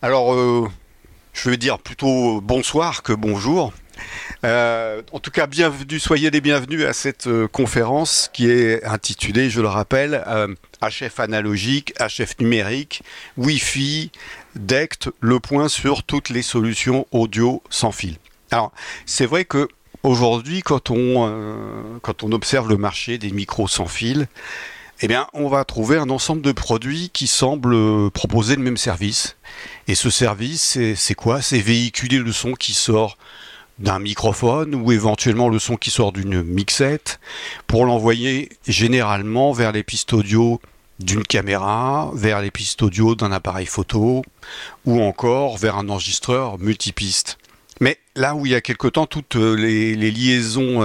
Alors, euh, je veux dire plutôt bonsoir que bonjour. Euh, en tout cas, bienvenue, soyez les bienvenus à cette euh, conférence qui est intitulée, je le rappelle, HF analogique, HF numérique, Wi-Fi, DECT, le point sur toutes les solutions audio sans fil. Alors, c'est vrai que aujourd'hui, quand on observe le marché des micros sans fil, eh bien, on va trouver un ensemble de produits qui semblent euh, proposer le même service. Et ce service, c'est quoi? C'est véhiculer le son qui sort d'un microphone ou éventuellement le son qui sort d'une mixette pour l'envoyer généralement vers les pistes audio d'une caméra, vers les pistes audio d'un appareil photo ou encore vers un enregistreur multipiste. Mais là où il y a quelque temps, toutes les, liaisons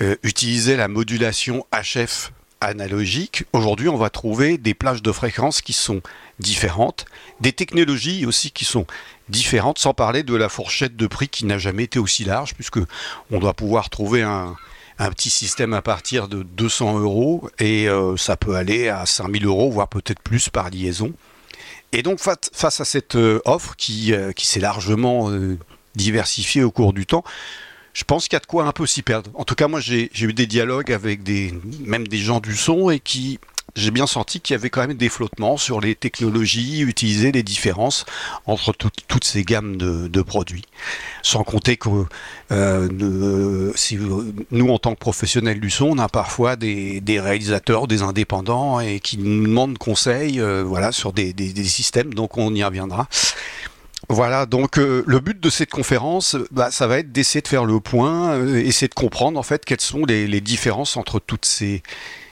euh, utilisaient la modulation HF analogique, aujourd'hui on va trouver des plages de fréquences qui sont différentes, des technologies aussi qui sont différentes, sans parler de la fourchette de prix qui n'a jamais été aussi large, puisque on doit pouvoir trouver un, petit système à partir de 200 euros et euh, ça peut aller à 5000 euros, voire peut-être plus par liaison. Et donc face à cette euh, offre euh, qui s'est largement diversifiée au cours du temps, je pense qu'il y a de quoi un peu s'y perdre. En tout cas, moi, j'ai eu des dialogues avec des, même des gens du son et qui, j'ai bien senti qu'il y avait quand même des flottements sur les technologies utilisées, les différences entre toutes ces gammes de, produits. Sans compter que euh, nous, en tant que professionnels du son, on a parfois des, réalisateurs, des indépendants et qui nous demandent conseil euh, voilà, sur des, systèmes, donc on y reviendra. Voilà, donc euh, le but de cette conférence, bah, ça va être d'essayer de faire le point, euh, essayer de comprendre en fait quelles sont les, différences entre toutes ces,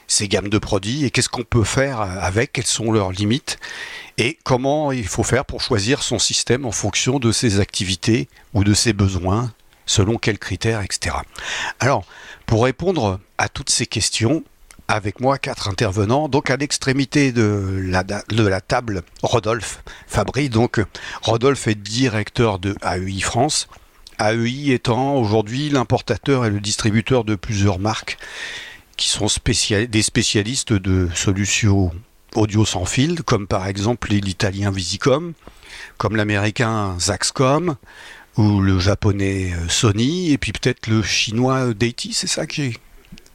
ces gammes de produits et qu'est-ce qu'on peut faire avec, quelles sont leurs limites et comment il faut faire pour choisir son système en fonction de ses activités ou de ses besoins, selon quels critères, etc. Alors, pour répondre à toutes ces questions, avec moi quatre intervenants. Donc à l'extrémité de la, table, Rodolphe Fabry. Donc Rodolphe est directeur de AEI France. AEI étant aujourd'hui l'importateur et le distributeur de plusieurs marques qui sont des spécialistes de solutions audio sans fil, comme par exemple l'italien Visicom, comme l'américain Zaxcom, ou le japonais Sony, et puis peut-être le chinois Deity, c'est ça qui est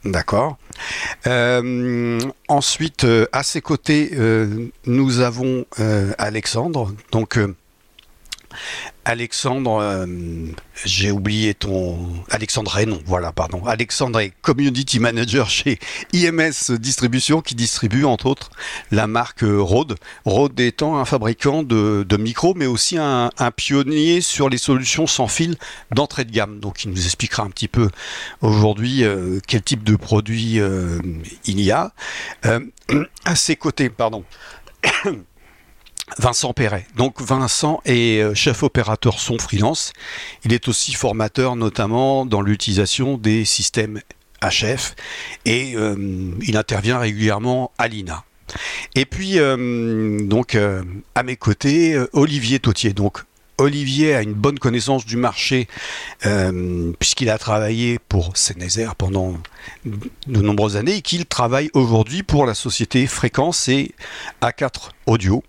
D'accord. Euh, ensuite, euh, à ses côtés, euh, nous avons Alexandre. Donc, Alexandre, euh, j'ai oublié ton. Alexandre Raynon, voilà, pardon. Alexandre est Community Manager chez IMS Distribution qui distribue entre autres la marque Rode. Rode étant un fabricant de, micros, mais aussi un, pionnier sur les solutions sans fil d'entrée de gamme. Donc il nous expliquera un petit peu aujourd'hui euh, quel type de produit euh, il y a. à ses côtés, pardon. Vincent Perret. Donc Vincent est euh, chef opérateur son freelance. Il est aussi formateur notamment dans l'utilisation des systèmes HF et euh, il intervient régulièrement à l'INA. Et puis euh, donc à mes côtés Olivier Tautier. Donc Olivier a une bonne connaissance du marché euh, puisqu'il a travaillé pour Senezer pendant de nombreuses années et qu'il travaille aujourd'hui pour la société Fréquence et A4 Audio.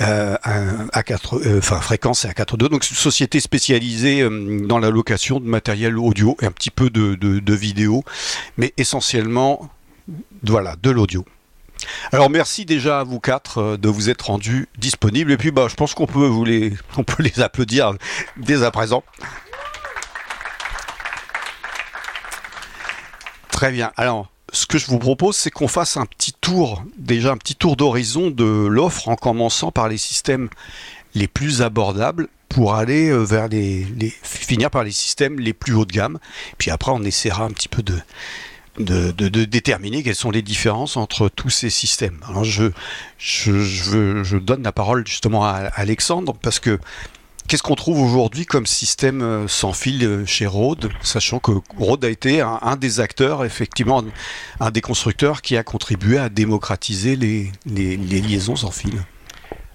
Euh, A4, euh, enfin Fréquence et A4 Audio, donc une société spécialisée dans la location de matériel audio et un petit peu de, de vidéo, mais essentiellement voilà, de l'audio. Alors merci déjà à vous quatre euh, de vous être rendus disponibles. Et puis bah, je pense qu'on peut, vous les, applaudir dès à présent. Très bien. Alors, ce que je vous propose, c'est qu'on fasse un petit tour, déjà un petit tour d'horizon de l'offre en commençant par les systèmes les plus abordables pour aller euh, vers les, finir par les systèmes les plus haut de gamme. Puis après, on essaiera un petit peu de de, déterminer quelles sont les différences entre tous ces systèmes. Alors je, je, donne la parole justement à Alexandre parce que qu'est-ce qu'on trouve aujourd'hui comme système euh, sans fil euh, chez Rode, sachant que Rode a été un, des acteurs, effectivement, un des constructeurs qui a contribué à démocratiser les, les liaisons sans fil?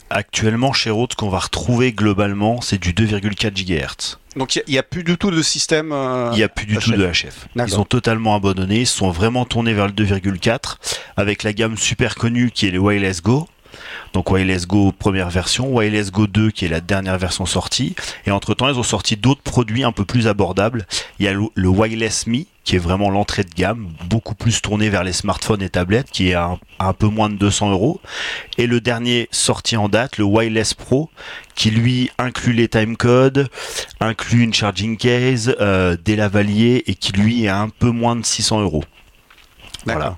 Actuellement, chez Rode, ce qu'on va retrouver globalement, c'est du 2,4 GHz. Donc il n'y a, plus du tout de système. Euh, il n'y a plus du tout de HF. Ils ont totalement abandonné, ils sont vraiment tournés vers le 2,4 avec la gamme super connue qui est le Wireless Go. Donc Wireless Go première version, Wireless Go 2 qui est la dernière version sortie. Et entre temps, ils ont sorti d'autres produits un peu plus abordables. Il y a le Wireless Me qui est vraiment l'entrée de gamme, beaucoup plus tourné vers les smartphones et tablettes, qui est à un, peu moins de 200 euros. Et le dernier sorti en date, le Wireless Pro, qui lui inclut les timecodes, inclut une charging case, euh, des lavaliers et qui lui est à un peu moins de 600 euros. Voilà.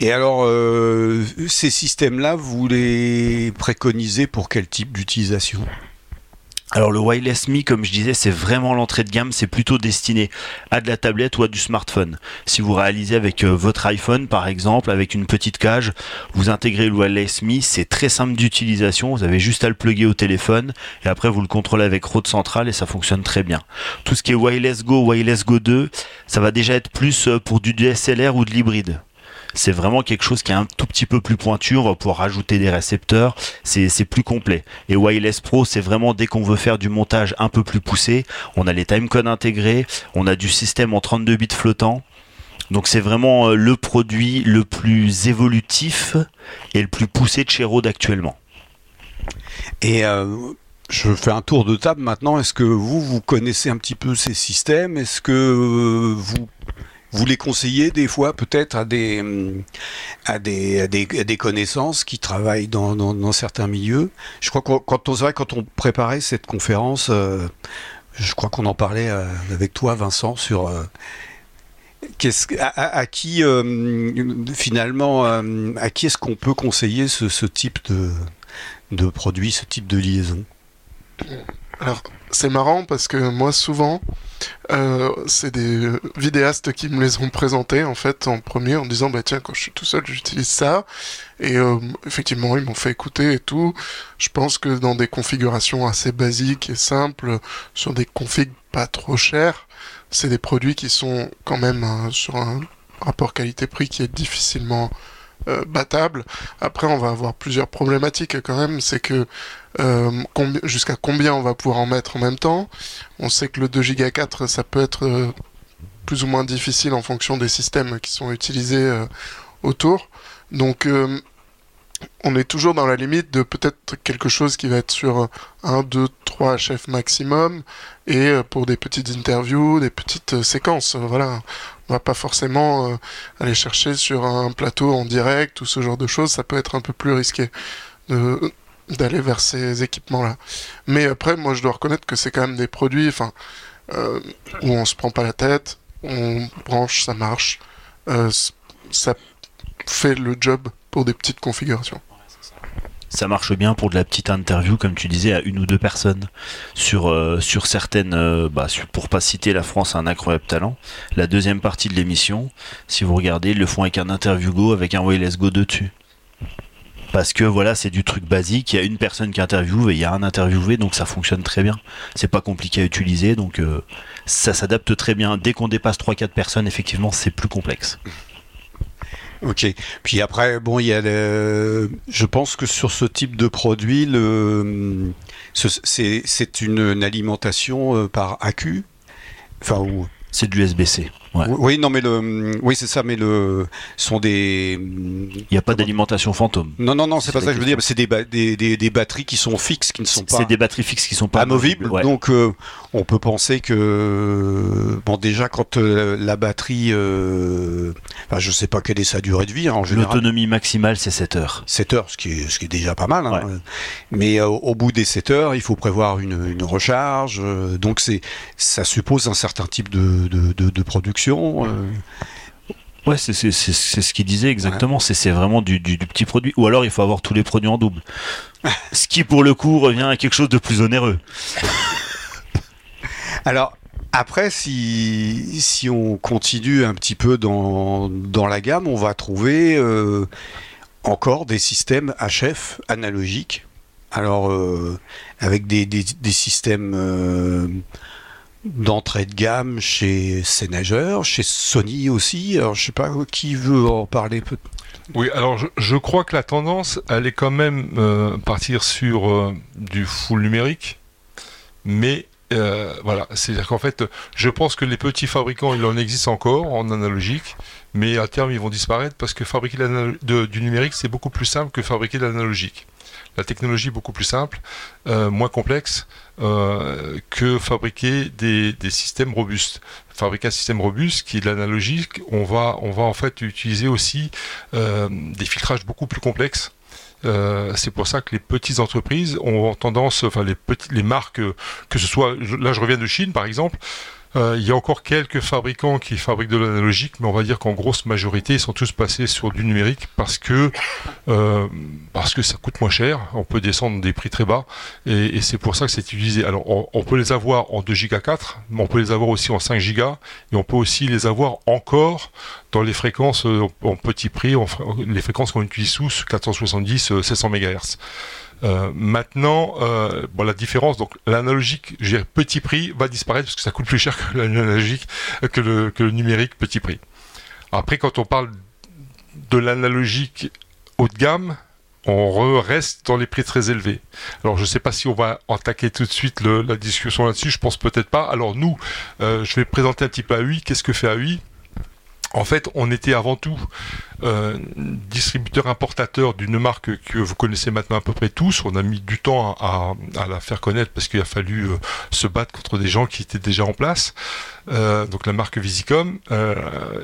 Et alors, euh, ces systèmes-là, vous les préconisez pour quel type d'utilisation? Alors le Wireless Me, comme je disais, c'est vraiment l'entrée de gamme, c'est plutôt destiné à de la tablette ou à du smartphone. Si vous réalisez avec euh, votre iPhone par exemple, avec une petite cage, vous intégrez le Wireless Me, c'est très simple d'utilisation, vous avez juste à le plugger au téléphone et après vous le contrôlez avec Rode Central et ça fonctionne très bien. Tout ce qui est Wireless Go, Wireless Go 2, ça va déjà être plus euh, pour du DSLR ou de l'hybride c'est vraiment quelque chose qui est un tout petit peu plus pointu. On va pouvoir rajouter des récepteurs. C'est plus complet. Et Wireless Pro, c'est vraiment dès qu'on veut faire du montage un peu plus poussé, on a les timecodes intégrés, on a du système en 32 bits flottant. Donc c'est vraiment euh, le produit le plus évolutif et le plus poussé de chez Rode actuellement. Et euh, je fais un tour de table maintenant. Est-ce que vous, vous connaissez un petit peu ces systèmes? Est-ce que euh, vous vous les conseillez des fois peut-être à des, à des, à des, connaissances qui travaillent dans, dans, certains milieux? Je crois que quand on, quand on préparait cette conférence, euh, je crois qu'on en parlait euh, avec toi, Vincent, sur euh, à, qui finalement, à qui est-ce qu'on peut conseiller ce, ce type de, de produit, ce type de liaison? Alors, c'est marrant parce que moi, souvent, euh, c'est des vidéastes qui me les ont présentés en fait en premier en disant bah tiens quand je suis tout seul j'utilise ça et euh, effectivement ils m'ont fait écouter et tout. Je pense que dans des configurations assez basiques et simples sur des configs pas trop chers, c'est des produits qui sont quand même euh, sur un rapport qualité-prix qui est difficilement euh, battable. Après, on va avoir plusieurs problématiques quand même. C'est que euh, jusqu'à combien on va pouvoir en mettre en même temps. On sait que le 2 Go 4, ça peut être euh, plus ou moins difficile en fonction des systèmes qui sont utilisés autour. Donc, on est toujours dans la limite de peut-être quelque chose qui va être sur 1, 2, 3 HF maximum et pour des petites interviews, des petites séquences. Voilà on va pas forcément euh, aller chercher sur un plateau en direct ou ce genre de choses. Ça peut être un peu plus risqué d'aller vers ces équipements-là. Mais après, moi, je dois reconnaître que c'est quand même des produits, enfin, euh, où on se prend pas la tête, on branche, ça marche, euh, ça fait le job pour des petites configurations ça marche bien pour de la petite interview, comme tu disais, à une ou deux personnes sur, euh, sur certaines, euh, bah, pour pas citer la France un incroyable talent. La deuxième partie de l'émission, si vous regardez, ils le font avec un interview go, avec un wireless go dessus. Parce que voilà, c'est du truc basique, il y a une personne qui interviewe et il y a un interviewé, donc ça fonctionne très bien. C'est pas compliqué à utiliser, donc euh, ça s'adapte très bien. Dès qu'on dépasse 3-4 personnes, effectivement, c'est plus complexe. Ok. Puis après, bon, il y a. Je pense que sur ce type de produit, le... c'est une, alimentation euh, par AQ. Enfin, ou... C'est de l'USB-C. Oui, non, mais le, oui, c'est ça, mais le, sont des. Il n'y a pas d'alimentation fantôme. Non, non, non, c'est pas ça que je veux dire. C'est des, des, des, batteries qui sont fixes, qui ne sont pas. C'est des batteries fixes qui sont pas amovibles. Donc, euh, on peut penser que, bon, déjà quand euh, la batterie, euh, enfin, je sais pas quelle est sa durée de vie hein, en général. L'autonomie maximale, c'est 7 heures. 7 heures, ce qui est, ce qui est déjà pas mal. Hein. Mais au bout des 7 heures, il faut prévoir une, une recharge. donc, c'est, ça suppose un certain type de, de, de, de production euh. Ouais, c'est ce qu'il disait exactement. C'est vraiment du, petit produit. Ou alors il faut avoir tous les produits en double. ce qui, pour le coup, revient à quelque chose de plus onéreux. alors, après, si, si on continue un petit peu dans, la gamme, on va trouver euh, encore des systèmes HF analogiques. Alors, euh, avec des, des systèmes d'entrée de gamme chez Sénageur, chez Sony aussi. Alors, je sais pas qui veut en parler Oui, alors je, crois que la tendance, elle est quand même euh, partir sur euh, du full numérique, mais euh, voilà, c'est-à-dire qu'en fait, je pense que les petits fabricants, il en existe encore en analogique, mais à terme, ils vont disparaître parce que fabriquer du numérique, c'est beaucoup plus simple que fabriquer de l'analogique. La technologie beaucoup plus simple, euh, moins complexe euh, que fabriquer des, systèmes robustes. Fabriquer un système robuste qui est de l'analogique, on va, en fait utiliser aussi des filtrages beaucoup plus complexes euh, c'est pour ça que les petites entreprises ont tendance, enfin les petites, les marques, que ce soit, là je reviens de Chine par exemple, euh, il y a encore quelques fabricants qui fabriquent de l'analogique, mais on va dire qu'en grosse majorité, ils sont tous passés sur du numérique parce que euh, parce que ça coûte moins cher. On peut descendre des prix très bas et, c'est pour ça que c'est utilisé. Alors, on, peut les avoir en 2 Go 4, mais on peut les avoir aussi en 5 Go et on peut aussi les avoir encore dans les fréquences euh, en petit prix, les fréquences qu'on utilise sous 470, 700 MHz. Euh, maintenant, euh, la différence, donc l'analogique, petit prix, va disparaître parce que ça coûte plus cher que l'analogique, que le, que le numérique petit prix. Après, quand on parle de l'analogique haut de gamme, on reste dans les prix très élevés. Alors je ne sais pas si on va attaquer tout de suite la discussion là-dessus, je pense peut-être pas. Alors nous, euh, je vais présenter un petit peu AUI. Qu'est-ce que fait AUI en fait, on était avant tout euh, distributeur importateur d'une marque que vous connaissez maintenant à peu près tous. On a mis du temps à, la faire connaître parce qu'il a fallu euh, se battre contre des gens qui étaient déjà en place. Euh, donc la marque Visicom.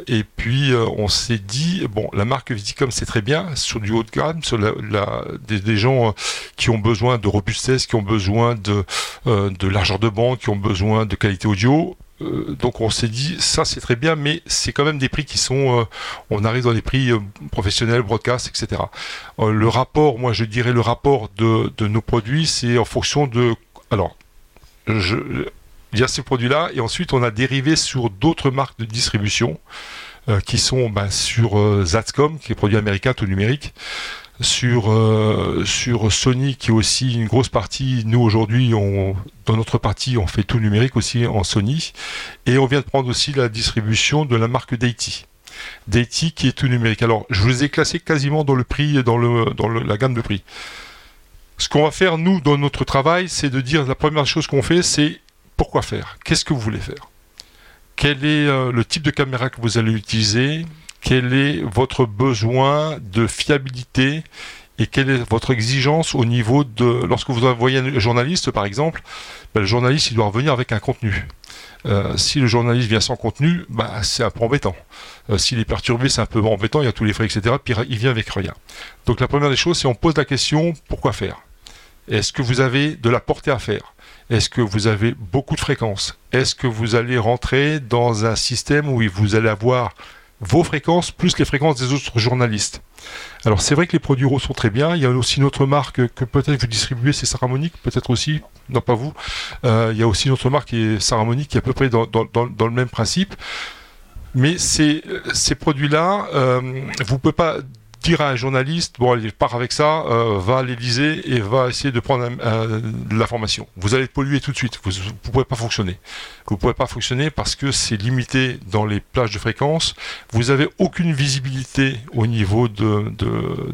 et puis on s'est dit bon, la marque Visicom c'est très bien sur du haut de gamme, sur des, gens qui ont besoin de robustesse, qui ont besoin de, de largeur de bande, qui ont besoin de qualité audio euh, donc on s'est dit ça c'est très bien mais c'est quand même des prix qui sont euh, on arrive dans des prix euh, professionnels broadcast etc le rapport moi je dirais le rapport de, nos produits c'est en fonction de alors je, il y a ces produits là et ensuite on a dérivé sur d'autres marques de distribution qui sont ben, sur Zatscom qui est produit américain tout numérique sur euh, sur Sony qui est aussi une grosse partie. Nous aujourd'hui, dans notre partie, on fait tout numérique aussi en Sony, et on vient de prendre aussi la distribution de la marque Deity. Deity qui est tout numérique. Alors, je vous ai classé quasiment dans le prix, dans dans la gamme de prix. Ce qu'on va faire nous dans notre travail, c'est de dire la première chose qu'on fait, c'est pourquoi faire? Qu'est-ce que vous voulez faire? Quel est euh, le type de caméra que vous allez utiliser? Quel est votre besoin de fiabilité et quelle est votre exigence au niveau de lorsque vous envoyez un journaliste par exemple ben, le journaliste il doit revenir avec un contenu. Euh, si le journaliste vient sans contenu bah, c'est un peu embêtant. Euh, s'il est perturbé c'est un peu embêtant il y a tous les frais etc puis il vient avec rien. Donc la première des choses c'est on pose la question pourquoi faire? Est-ce que vous avez de la portée à faire? Est-ce que vous avez beaucoup de fréquences Est-ce que vous allez rentrer dans un système où vous allez avoir vos fréquences plus les fréquences des autres journalistes. Alors c'est vrai que les produits sont très bien. Il y a aussi une autre marque que peut-être vous distribuez, c'est Saramonic, peut-être aussi, non pas vous. Euh, il y a aussi une autre marque qui est Saramonic, qui est à peu près dans, le même principe. Mais ces, ces produits-là, euh, vous ne pouvez pas dire à un journaliste, bon, il part avec ça, euh, va à l'Elysée et va essayer de prendre de l'information. Vous allez être pollué tout de suite. Vous ne pouvez pas fonctionner. Vous ne pouvez pas fonctionner parce que c'est limité dans les plages de fréquence. Vous n'avez aucune visibilité au niveau de,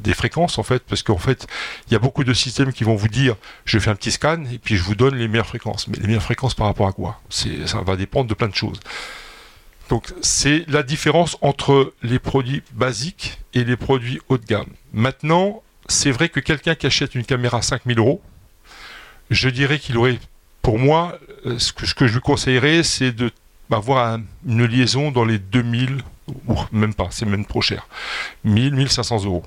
des fréquences, en fait, parce qu'en fait, il y a beaucoup de systèmes qui vont vous dire, je fais un petit scan et puis je vous donne les meilleures fréquences. Mais les meilleures fréquences par rapport à quoi? Ça va dépendre de plein de choses. Donc c'est la différence entre les produits basiques et les produits haut de gamme. Maintenant, c'est vrai que quelqu'un qui achète une caméra à 5000 euros, je dirais qu'il aurait, pour moi, euh, ce que, je lui conseillerais, c'est de avoir une liaison dans les 2000, ou même pas, c'est même trop cher, 1000, 1500 euros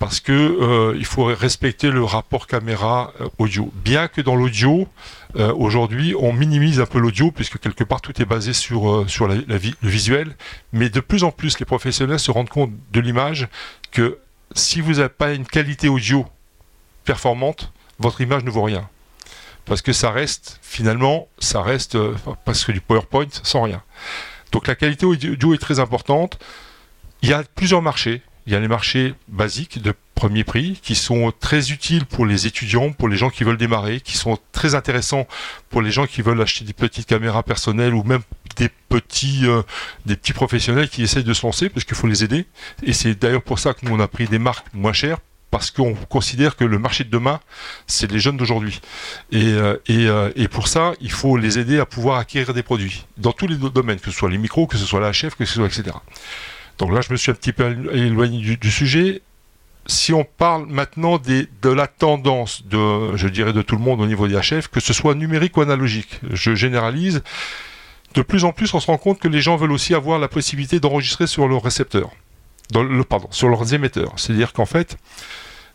parce que euh, il faut respecter le rapport caméra euh. Bien que dans l'audio, euh, aujourd'hui, on minimise un peu l'audio puisque quelque part tout est basé sur sur la, le visuel, mais de plus en plus les professionnels se rendent compte de l'image que si vous n'avez pas une qualité audio performante, votre image ne vaut rien. Parce que ça reste, finalement, ça reste parce que du PowerPoint sans rien. Donc la qualité audio est très importante. Il y a plusieurs marchés. Il y a les marchés basiques de premier prix qui sont très utiles pour les étudiants, pour les gens qui veulent démarrer, qui sont très intéressants pour les gens qui veulent acheter des petites caméras personnelles ou même des petits, euh, des petits professionnels qui essayent de se lancer parce qu'il faut les aider. Et c'est d'ailleurs pour ça que nous on a pris des marques moins chères parce qu'on considère que le marché de demain, c'est les jeunes d'aujourd'hui. Et, euh, et, euh, et, pour ça, il faut les aider à pouvoir acquérir des produits dans tous les domaines, que ce soit les micros, que ce soit la chef, que ce soit etc. Donc là, je me suis un petit peu éloigné du, sujet. Si on parle maintenant de la tendance de, je dirais, de tout le monde au niveau des HF, que ce soit numérique ou analogique, je généralise. De plus en plus, on se rend compte que les gens veulent aussi avoir la possibilité d'enregistrer sur leur récepteur le, pardon, sur leurs émetteurs. C'est-à-dire qu'en fait,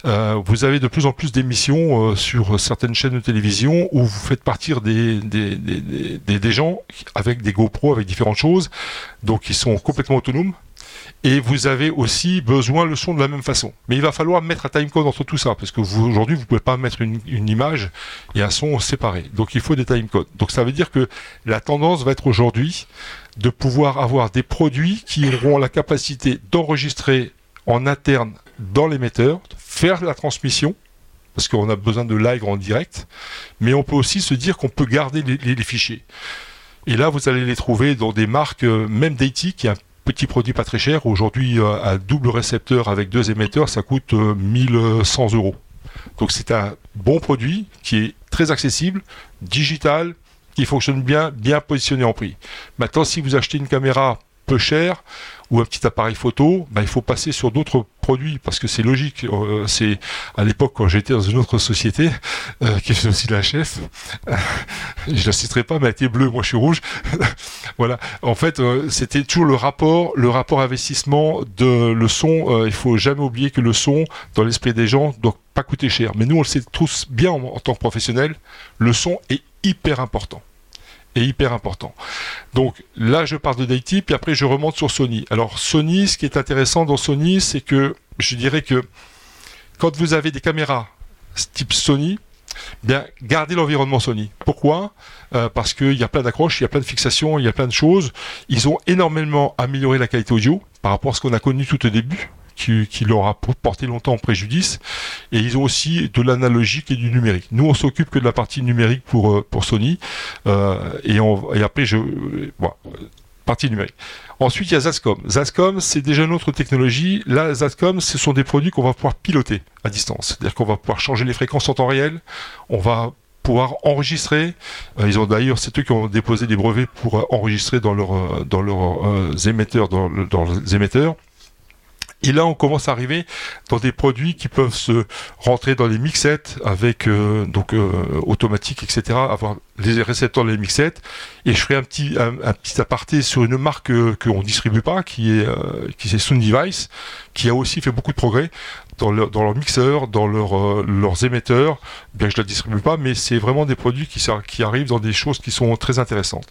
euh, vous avez de plus en plus d'émissions euh, sur certaines chaînes de télévision où vous faites partir des, des, gens avec des GoPro, avec différentes choses, donc ils sont complètement autonomes. Et vous avez aussi besoin le son de la même façon. Mais il va falloir mettre un timecode entre tout ça, parce que vous aujourd'hui, vous ne pouvez pas mettre une, image et un son séparé. Donc il faut des timecodes. Donc ça veut dire que la tendance va être aujourd'hui de pouvoir avoir des produits qui auront la capacité d'enregistrer en interne dans l'émetteur, faire la transmission, parce qu'on a besoin de live en direct, mais on peut aussi se dire qu'on peut garder les, fichiers. Et là, vous allez les trouver dans des marques, euh, même Deity, qui est un petit produit pas très cher. Aujourd'hui, euh, un double récepteur avec deux émetteurs, ça coûte 1100 euh, euros. Donc c'est un bon produit qui est très accessible, digital, qui fonctionne bien, bien positionné en prix. Maintenant, si vous achetez une caméra peu chère ou un petit appareil photo, ben, il faut passer sur d'autres produits parce que c'est logique. Euh, c'est à l'époque quand j'étais dans une autre société euh, qui faisait aussi la chef, je la citerai pas, mais elle était bleue, moi je suis rouge. voilà. En fait, euh, c'était toujours le rapport, le rapport investissement de le son. il faut jamais oublier que le son, dans l'esprit des gens, doit pas coûter cher. Mais nous, on le sait tous bien en, en tant que professionnels, le son est hyper important. Et hyper important. Donc là, je parle de Daity, puis après, je remonte sur Sony. Alors Sony, ce qui est intéressant dans Sony, c'est que je dirais que quand vous avez des caméras type Sony, bien gardez l'environnement Sony. Pourquoi? Euh, Parce qu'il y a plein d'accroches, il y a plein de fixations, il y a plein de choses. Ils ont énormément amélioré la qualité audio par rapport à ce qu'on a connu tout au début qui, leur a porté longtemps en préjudice. Et ils ont aussi de l'analogique et du numérique. Nous, on s'occupe que de la partie numérique pour, euh, Sony. Euh, et, après, je... Bon, partie numérique. Ensuite, il y a Zascom. Zascom, c'est déjà une autre technologie. Là, Zascom, ce sont des produits qu'on va pouvoir piloter à distance. C'est-à-dire qu'on va pouvoir changer les fréquences en temps réel. On va pouvoir enregistrer. Euh, ils ont d'ailleurs, c'est eux qui ont déposé des brevets pour enregistrer dans leurs émetteurs. Et là, on commence à arriver dans des produits qui peuvent se rentrer dans les mixettes avec euh, donc euh, automatique, etc. Avoir les récepteurs dans les mixettes. Et je ferai un petit un, petit aparté sur une marque euh, qu'on distribue pas, qui est qui c'est Sound Device, qui a aussi fait beaucoup de progrès dans leur, dans leur mixeur, dans leur, leurs émetteurs. Bien que je la distribue pas, mais c'est vraiment des produits qui qui arrivent dans des choses qui sont très intéressantes.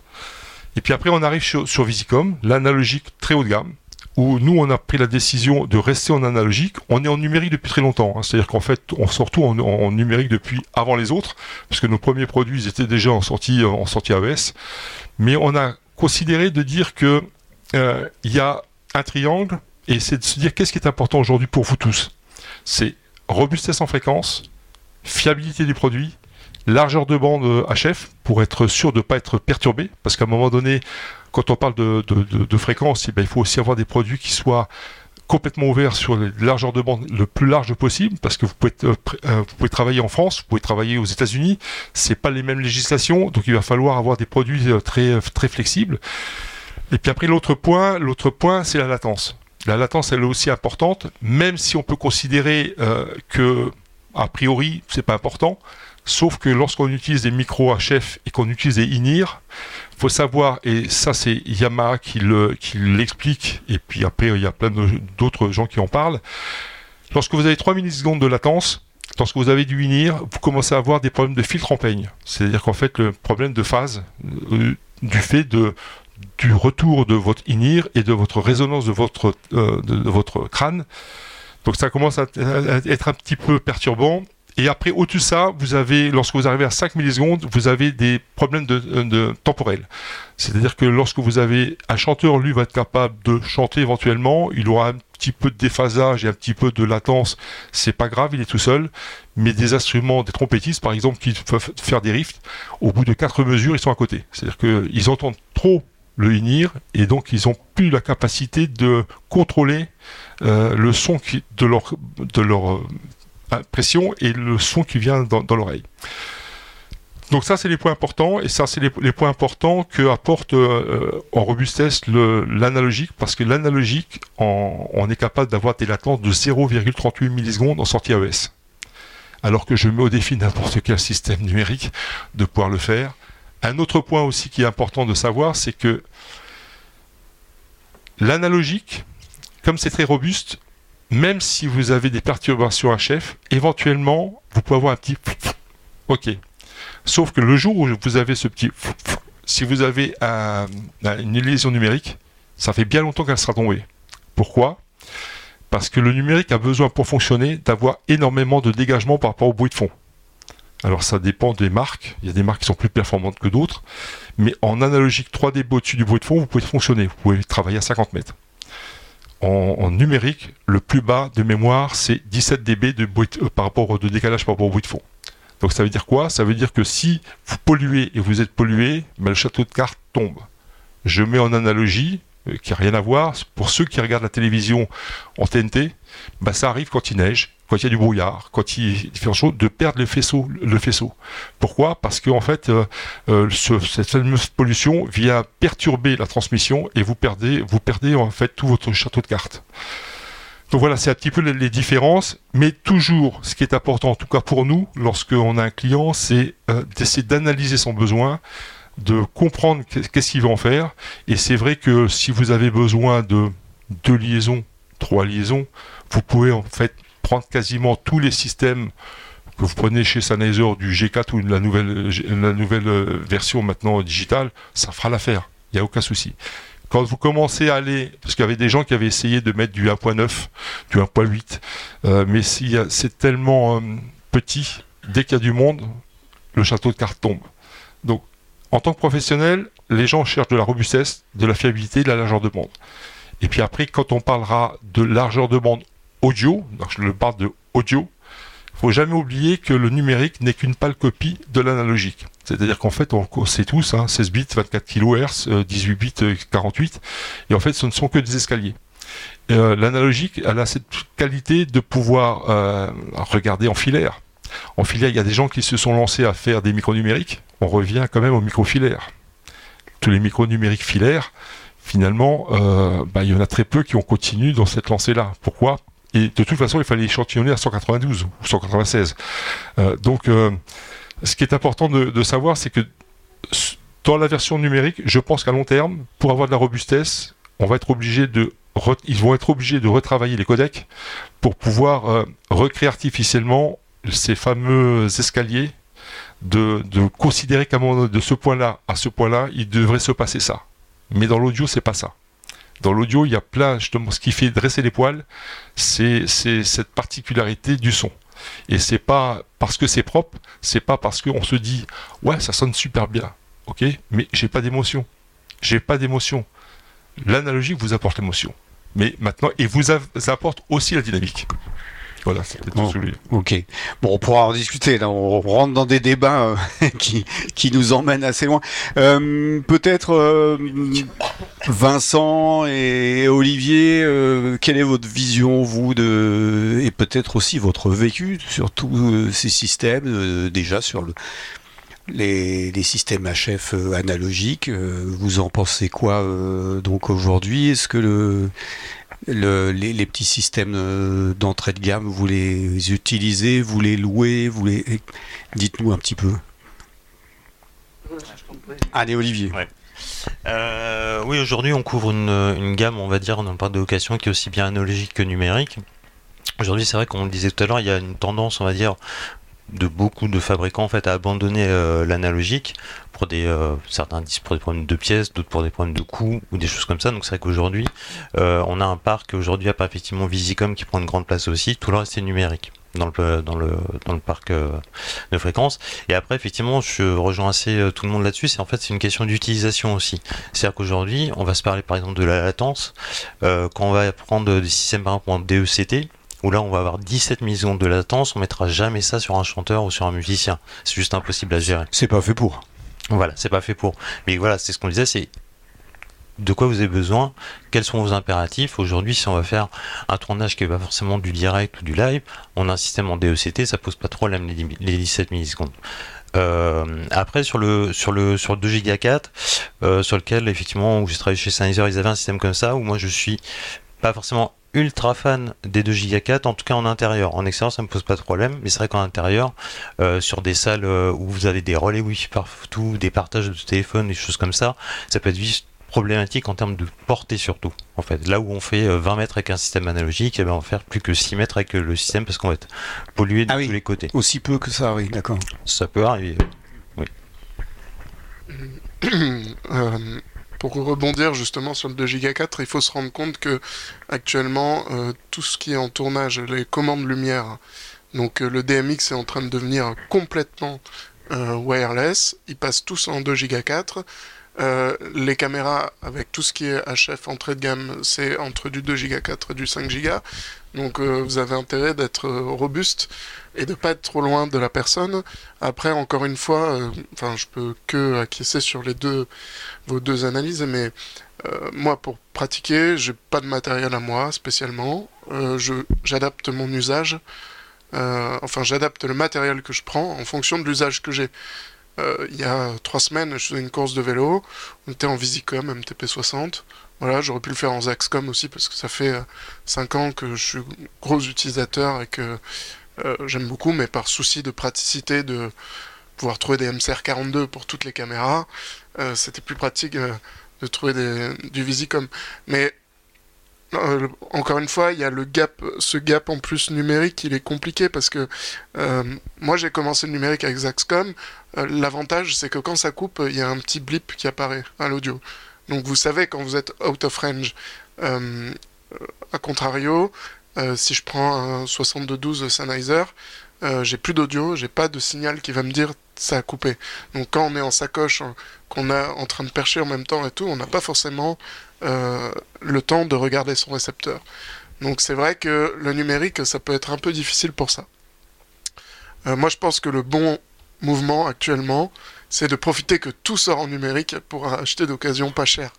Et puis après, on arrive sur Visicom, l'analogique très haut de gamme où nous, on a pris la décision de rester en analogique. On est en numérique depuis très longtemps. Hein. C'est-à-dire qu'en fait, on sort tout en, numérique depuis avant les autres, parce que nos premiers produits ils étaient déjà en sortie, en sortie AES. Mais on a considéré de dire que euh, il y a un triangle, et c'est de se dire qu'est-ce qui est important aujourd'hui pour vous tous. C'est robustesse en fréquence, fiabilité du produit, largeur de bande HF pour être sûr de ne pas être perturbé, parce qu'à un moment donné, quand on parle de, fréquence, eh ben, il faut aussi avoir des produits qui soient complètement ouverts sur les largeurs de bande le plus large possible parce que vous pouvez, euh, euh, vous pouvez travailler en France, vous pouvez travailler aux États-Unis, c'est pas les mêmes législations, donc il va falloir avoir des produits euh, très très flexibles. Et puis après l'autre point, l'autre point c'est la latence. La latence elle est aussi importante, même si on peut considérer que a priori pas important. Sauf que lorsqu'on utilise des micros HF et qu'on utilise des INIR, faut savoir, et ça c'est Yamaha qui l'explique, et puis après il y a plein d'autres gens qui en parlent, lorsque vous avez 3 millisecondes de latence, lorsque vous avez du INIR, vous commencez à avoir des problèmes de filtre en peigne. C'est-à-dire qu'en fait le problème de phase, euh, du fait du retour de votre INIR et de votre résonance euh, de, votre crâne, donc ça commence à être un petit peu perturbant et après, au-dessus de ça, vous avez, lorsque vous arrivez à 5 millisecondes, vous avez des problèmes de, de temporels. C'est-à-dire que lorsque vous avez un chanteur, lui, va être capable de chanter éventuellement, il aura un petit peu de déphasage et un petit peu de latence, c'est pas grave, il est tout seul. Mais des instruments, des trompettistes, par exemple, qui peuvent faire des rifts, au bout de quatre mesures, ils sont à côté. C'est-à-dire qu'ils entendent trop le INIR et donc ils ont plus la capacité de contrôler euh, le son de leur de leur impression et le son qui vient dans, l'oreille. Donc ça, c'est les points importants, et ça, c'est les, points importants que apporte euh, en robustesse l'analogique, parce que l'analogique, on est capable d'avoir des latences de 0,38 millisecondes en sortie AES. Alors que je mets au défi n'importe quel système numérique de pouvoir le faire. Un autre point aussi qui est important de savoir, c'est que l'analogique, comme c'est très robuste, même si vous avez des perturbations HF, éventuellement, vous pouvez avoir un petit OK. Sauf que le jour où vous avez ce petit si vous avez une lésion numérique, ça fait bien longtemps qu'elle sera tombée. Pourquoi? Parce que le numérique a besoin pour fonctionner d'avoir énormément de dégagement par rapport au bruit de fond. Alors ça dépend des marques, il y a des marques qui sont plus performantes que d'autres, mais en analogique 3D au-dessus du bruit de fond, vous pouvez fonctionner, vous pouvez travailler à 50 mètres en, numérique, le plus bas de mémoire, c'est 17 dB de, euh, par rapport de décalage par rapport au bruit de fond. Donc ça veut dire quoi? Ça veut dire que si vous polluez et vous êtes pollué, ben, le château de cartes tombe. Je mets en analogie, euh, qui n'a rien à voir, pour ceux qui regardent la télévision en TNT, ben, ça arrive quand il neige, quand il y a du brouillard, quand il y a différentes de perdre le faisceau. Le faisceau. Pourquoi? Parce que en fait, euh, euh, cette fameuse pollution vient perturber la transmission et vous perdez, vous perdez en fait tout votre château de cartes. Donc voilà, c'est un petit peu les, différences, mais toujours, ce qui est important, en tout cas pour nous, lorsqu'on a un client, c'est euh, d'essayer d'analyser son besoin, de comprendre qu'est-ce qu'il va en faire. Et c'est vrai que si vous avez besoin de deux liaisons, trois liaisons, vous pouvez en fait prendre quasiment tous les systèmes que vous prenez chez Sennheiser du G4 ou la nouvelle, la nouvelle euh, version maintenant digitale, ça fera l'affaire. Il n'y a aucun souci. Quand vous commencez à aller, parce qu'il y avait des gens qui avaient essayé de mettre du 1.9, du 1.8, euh, mais c'est tellement euh, petit, dès qu'il y a du monde, le château de cartes tombe. Donc, en tant que professionnel, les gens cherchent de la robustesse, de la fiabilité, de la largeur de bande. Et puis après, quand on parlera de largeur de bande audio, je parle de audio, il faut jamais oublier que le numérique n'est qu'une pâle copie de l'analogique. C'est-à-dire qu'en fait, on sait tous, 16 hein, bits, 24 kHz, 18 bits, 48, euh, et en fait, ce ne sont que des escaliers. Euh, l'analogique, elle a cette qualité de pouvoir euh, regarder en filaire. En filaire, il y a des gens qui se sont lancés à faire des micros numériques. On revient quand même aux micro filaires. Tous les micros numériques filaires, finalement, bah, il y en a très peu qui ont continué dans cette lancée-là. Pourquoi? Et de toute façon, il fallait échantillonner à 192 ou 196. Euh, donc, euh, ce qui est important de, savoir, c'est que dans la version numérique, je pense qu'à long terme, pour avoir de la robustesse, on va être obligé de ils vont être obligés de retravailler les codecs pour pouvoir euh, recréer artificiellement ces fameux escaliers, de, considérer qu'à de ce point-là à ce point-là, il devrait se passer ça. Mais dans l'audio, c'est pas ça. Dans l'audio, il y a plein, justement, ce qui fait dresser les poils, c'est cette particularité du son. Et c'est pas parce que c'est propre, c'est pas parce qu'on se dit, ouais, ça sonne super bien, ok, mais j'ai pas d'émotion. J'ai pas d'émotion. L'analogique vous apporte l'émotion. Mais maintenant, et vous apporte aussi la dynamique. Voilà, c'était tout Ok. Bon, on pourra en discuter. Là, on rentre dans des débats euh, qui, qui nous emmènent assez loin. Euh, Peut-être euh, Vincent et Olivier, quelle est votre vision, vous, de et peut-être aussi votre vécu sur tous ces systèmes, déjà sur le, les, les, systèmes HF analogiques. vous en pensez quoi donc aujourd'hui? Est-ce que le les, petits systèmes euh, d'entrée de gamme, vous les utilisez, vous les louez, vous les... Dites-nous un petit peu. Allez Olivier. Euh, oui, aujourd'hui on couvre une, gamme, on va dire, on parle de location qui est aussi bien analogique que numérique. Aujourd'hui, c'est vrai, comme on le disait tout à l'heure, il y a une tendance, on va dire, de beaucoup de fabricants en fait à abandonner euh, l'analogique pour des euh, certains disent pour des problèmes de pièces, d'autres pour des problèmes de coûts ou des choses comme ça. Donc c'est vrai qu'aujourd'hui euh, on a un parc aujourd'hui à part effectivement Visicom qui prend une grande place aussi. Tout le reste est numérique dans le dans le dans le parc de fréquence et après effectivement je rejoins assez tout le monde là-dessus c'est en fait c'est une question d'utilisation aussi c'est-à-dire qu'aujourd'hui on va se parler par exemple de la latence quand on va prendre des systèmes par exemple en DECT où là on va avoir 17 millisecondes de latence, on mettra jamais ça sur un chanteur ou sur un musicien. C'est juste impossible à gérer. C'est pas fait pour. Voilà, c'est pas fait pour. Mais voilà, c'est ce qu'on disait, c'est de quoi vous avez besoin, quels sont vos impératifs. Aujourd'hui, si on va faire un tournage qui n'est pas forcément du direct ou du live, on a un système en DECT, ça pose pas de problème les, les 17 millisecondes. Euh, après sur le sur le sur 2 Go 4 sur lequel effectivement où j'ai travaillé chez Sennheiser ils avaient un système comme ça où moi je suis pas forcément ultra fan des 2 Go 4 en tout cas en intérieur en extérieur ça me pose pas de problème mais c'est vrai qu'en intérieur euh, sur des salles euh, où vous avez des relais wifi partout des partages de téléphone des choses comme ça ça peut être vite problématique en termes de portée surtout. En fait, là où on fait 20 euh, mètres avec un système analogique, eh ben on va faire plus que 6 mètres avec le système parce qu'on va être pollué de ah tous les côtés. Aussi peu que ça, oui, d'accord. Ça peut arriver. Oui. Euh, pour rebondir justement sur le 2 Go 4, il faut se rendre compte que actuellement euh, tout ce qui est en tournage, les commandes lumière, donc le DMX est en train de devenir complètement wireless. Ils passent tous en 2 Go 4. Euh, les caméras avec tout ce qui est HF entrée de gamme, c'est entre du 2 Go 4 et du 5 Go. Donc euh, vous avez intérêt d'être euh, robuste et de pas être trop loin de la personne. Après, encore une fois, enfin je peux que acquiescer sur les deux vos deux analyses, mais moi pour pratiquer, j'ai pas de matériel à moi spécialement. j'adapte mon usage. enfin, j'adapte le matériel que je prends en fonction de l'usage que j'ai. Euh, il y a trois semaines, je faisais une course de vélo. On était en Visicom, MTP60. Voilà, j'aurais pu le faire en Zaxcom aussi parce que ça fait 5 euh, ans que je suis gros utilisateur et que euh, j'aime beaucoup, mais par souci de praticité de pouvoir trouver des MCR42 pour toutes les caméras, c'était plus pratique de trouver du Visicom. Mais euh, encore une fois, il y a le gap, ce gap en plus numérique, il est compliqué parce que euh, moi j'ai commencé le numérique avec Zaxcom. Euh, l'avantage, c'est que quand ça coupe, il y a un petit blip qui apparaît à l'audio. Donc vous savez quand vous êtes out of range. a contrario, si je prends un 6212 Sennheiser, j'ai plus d'audio, j'ai pas de signal qui va me dire ça a coupé. Donc quand on est en sacoche, hein, qu'on est en train de percher en même temps et tout, on n'a pas forcément euh, le temps de regarder son récepteur. Donc c'est vrai que le numérique, ça peut être un peu difficile pour ça. Euh, moi je pense que le bon mouvement actuellement, c'est de profiter que tout sort en numérique pour acheter d'occasion pas cher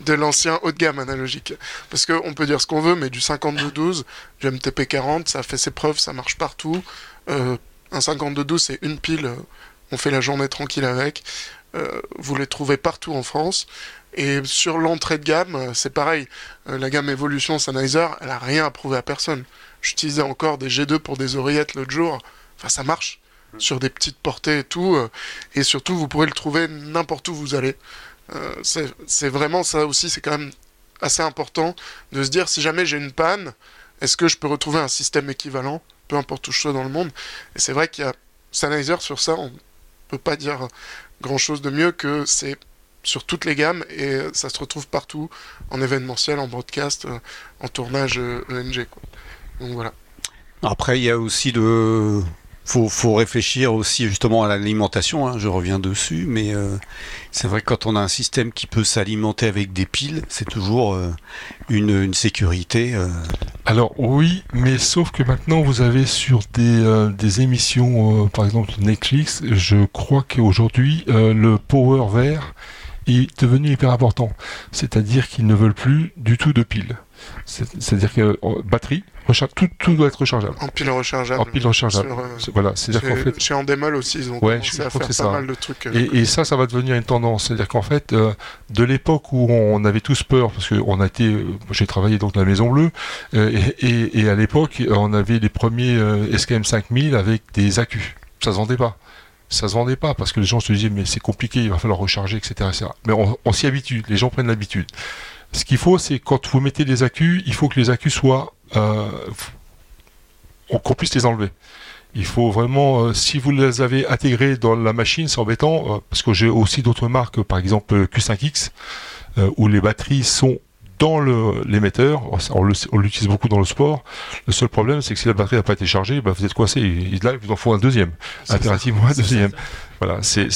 de l'ancien haut de gamme analogique. Parce qu'on peut dire ce qu'on veut, mais du 5212, du MTP40, ça fait ses preuves, ça marche partout. Euh, un 5212, c'est une pile, on fait la journée tranquille avec. vous les trouvez partout en France. Et sur l'entrée de gamme, euh, c'est pareil. Euh, la gamme Evolution Sennheiser, elle a rien à prouver à personne. J'utilisais encore des G2 pour des oreillettes l'autre jour. Enfin, ça marche. Sur des petites portées et tout. Euh, et surtout, vous pourrez le trouver n'importe où vous allez. c'est vraiment ça aussi, c'est quand même assez important de se dire si jamais j'ai une panne, est-ce que je peux retrouver un système équivalent, peu importe où je sois dans le monde? Et c'est vrai qu'il y a Sennheiser sur ça, on peut pas dire grand chose de mieux que c'est sur toutes les gammes et ça se retrouve partout en événementiel, en broadcast, euh, en tournage ENG. Euh, Donc voilà. Après, il y a aussi de. Faut, faut réfléchir aussi justement à l'alimentation, hein, je reviens dessus, mais euh, c'est vrai que quand on a un système qui peut s'alimenter avec des piles, c'est toujours une, une, sécurité. Alors oui, mais sauf que maintenant vous avez sur des émissions, par exemple Netflix, je crois qu'aujourd'hui le power vert est devenu hyper important. C'est-à-dire qu'ils ne veulent plus du tout de piles. C'est-à-dire que batterie, tout, tout, doit être rechargeable. En pile rechargeable. En pile rechargeable. Euh, voilà, fait. Chez Endemol aussi, ils ont ouais, commencé à faire pas ça. mal de trucs. Euh, et, et, ça, ça va devenir une tendance. C'est-à-dire qu'en fait, euh, de l'époque où on avait tous peur, parce que on a été, j'ai travaillé donc dans la Maison Bleue, et, et, et, à l'époque, on avait les premiers SKM 5000 avec des accus. Ça se vendait pas ça se vendait pas parce que les gens se disaient mais c'est compliqué, il va falloir recharger, etc. Mais on, s'y habitue, les gens prennent l'habitude. Ce qu'il faut, c'est quand vous mettez des accus, il faut que les accus soient euh, qu'on puisse les enlever. Il faut vraiment, euh, si vous les avez intégrés dans la machine, c'est embêtant, euh, parce que j'ai aussi d'autres marques, par exemple Q5X, où les batteries sont dans l'émetteur, on l'utilise beaucoup dans le sport. Le seul problème, c'est que si la batterie n'a pas été chargée, bah, vous êtes coincé. Il, là, il vous en faut un deuxième. Impérativement un deuxième. Voilà, c'est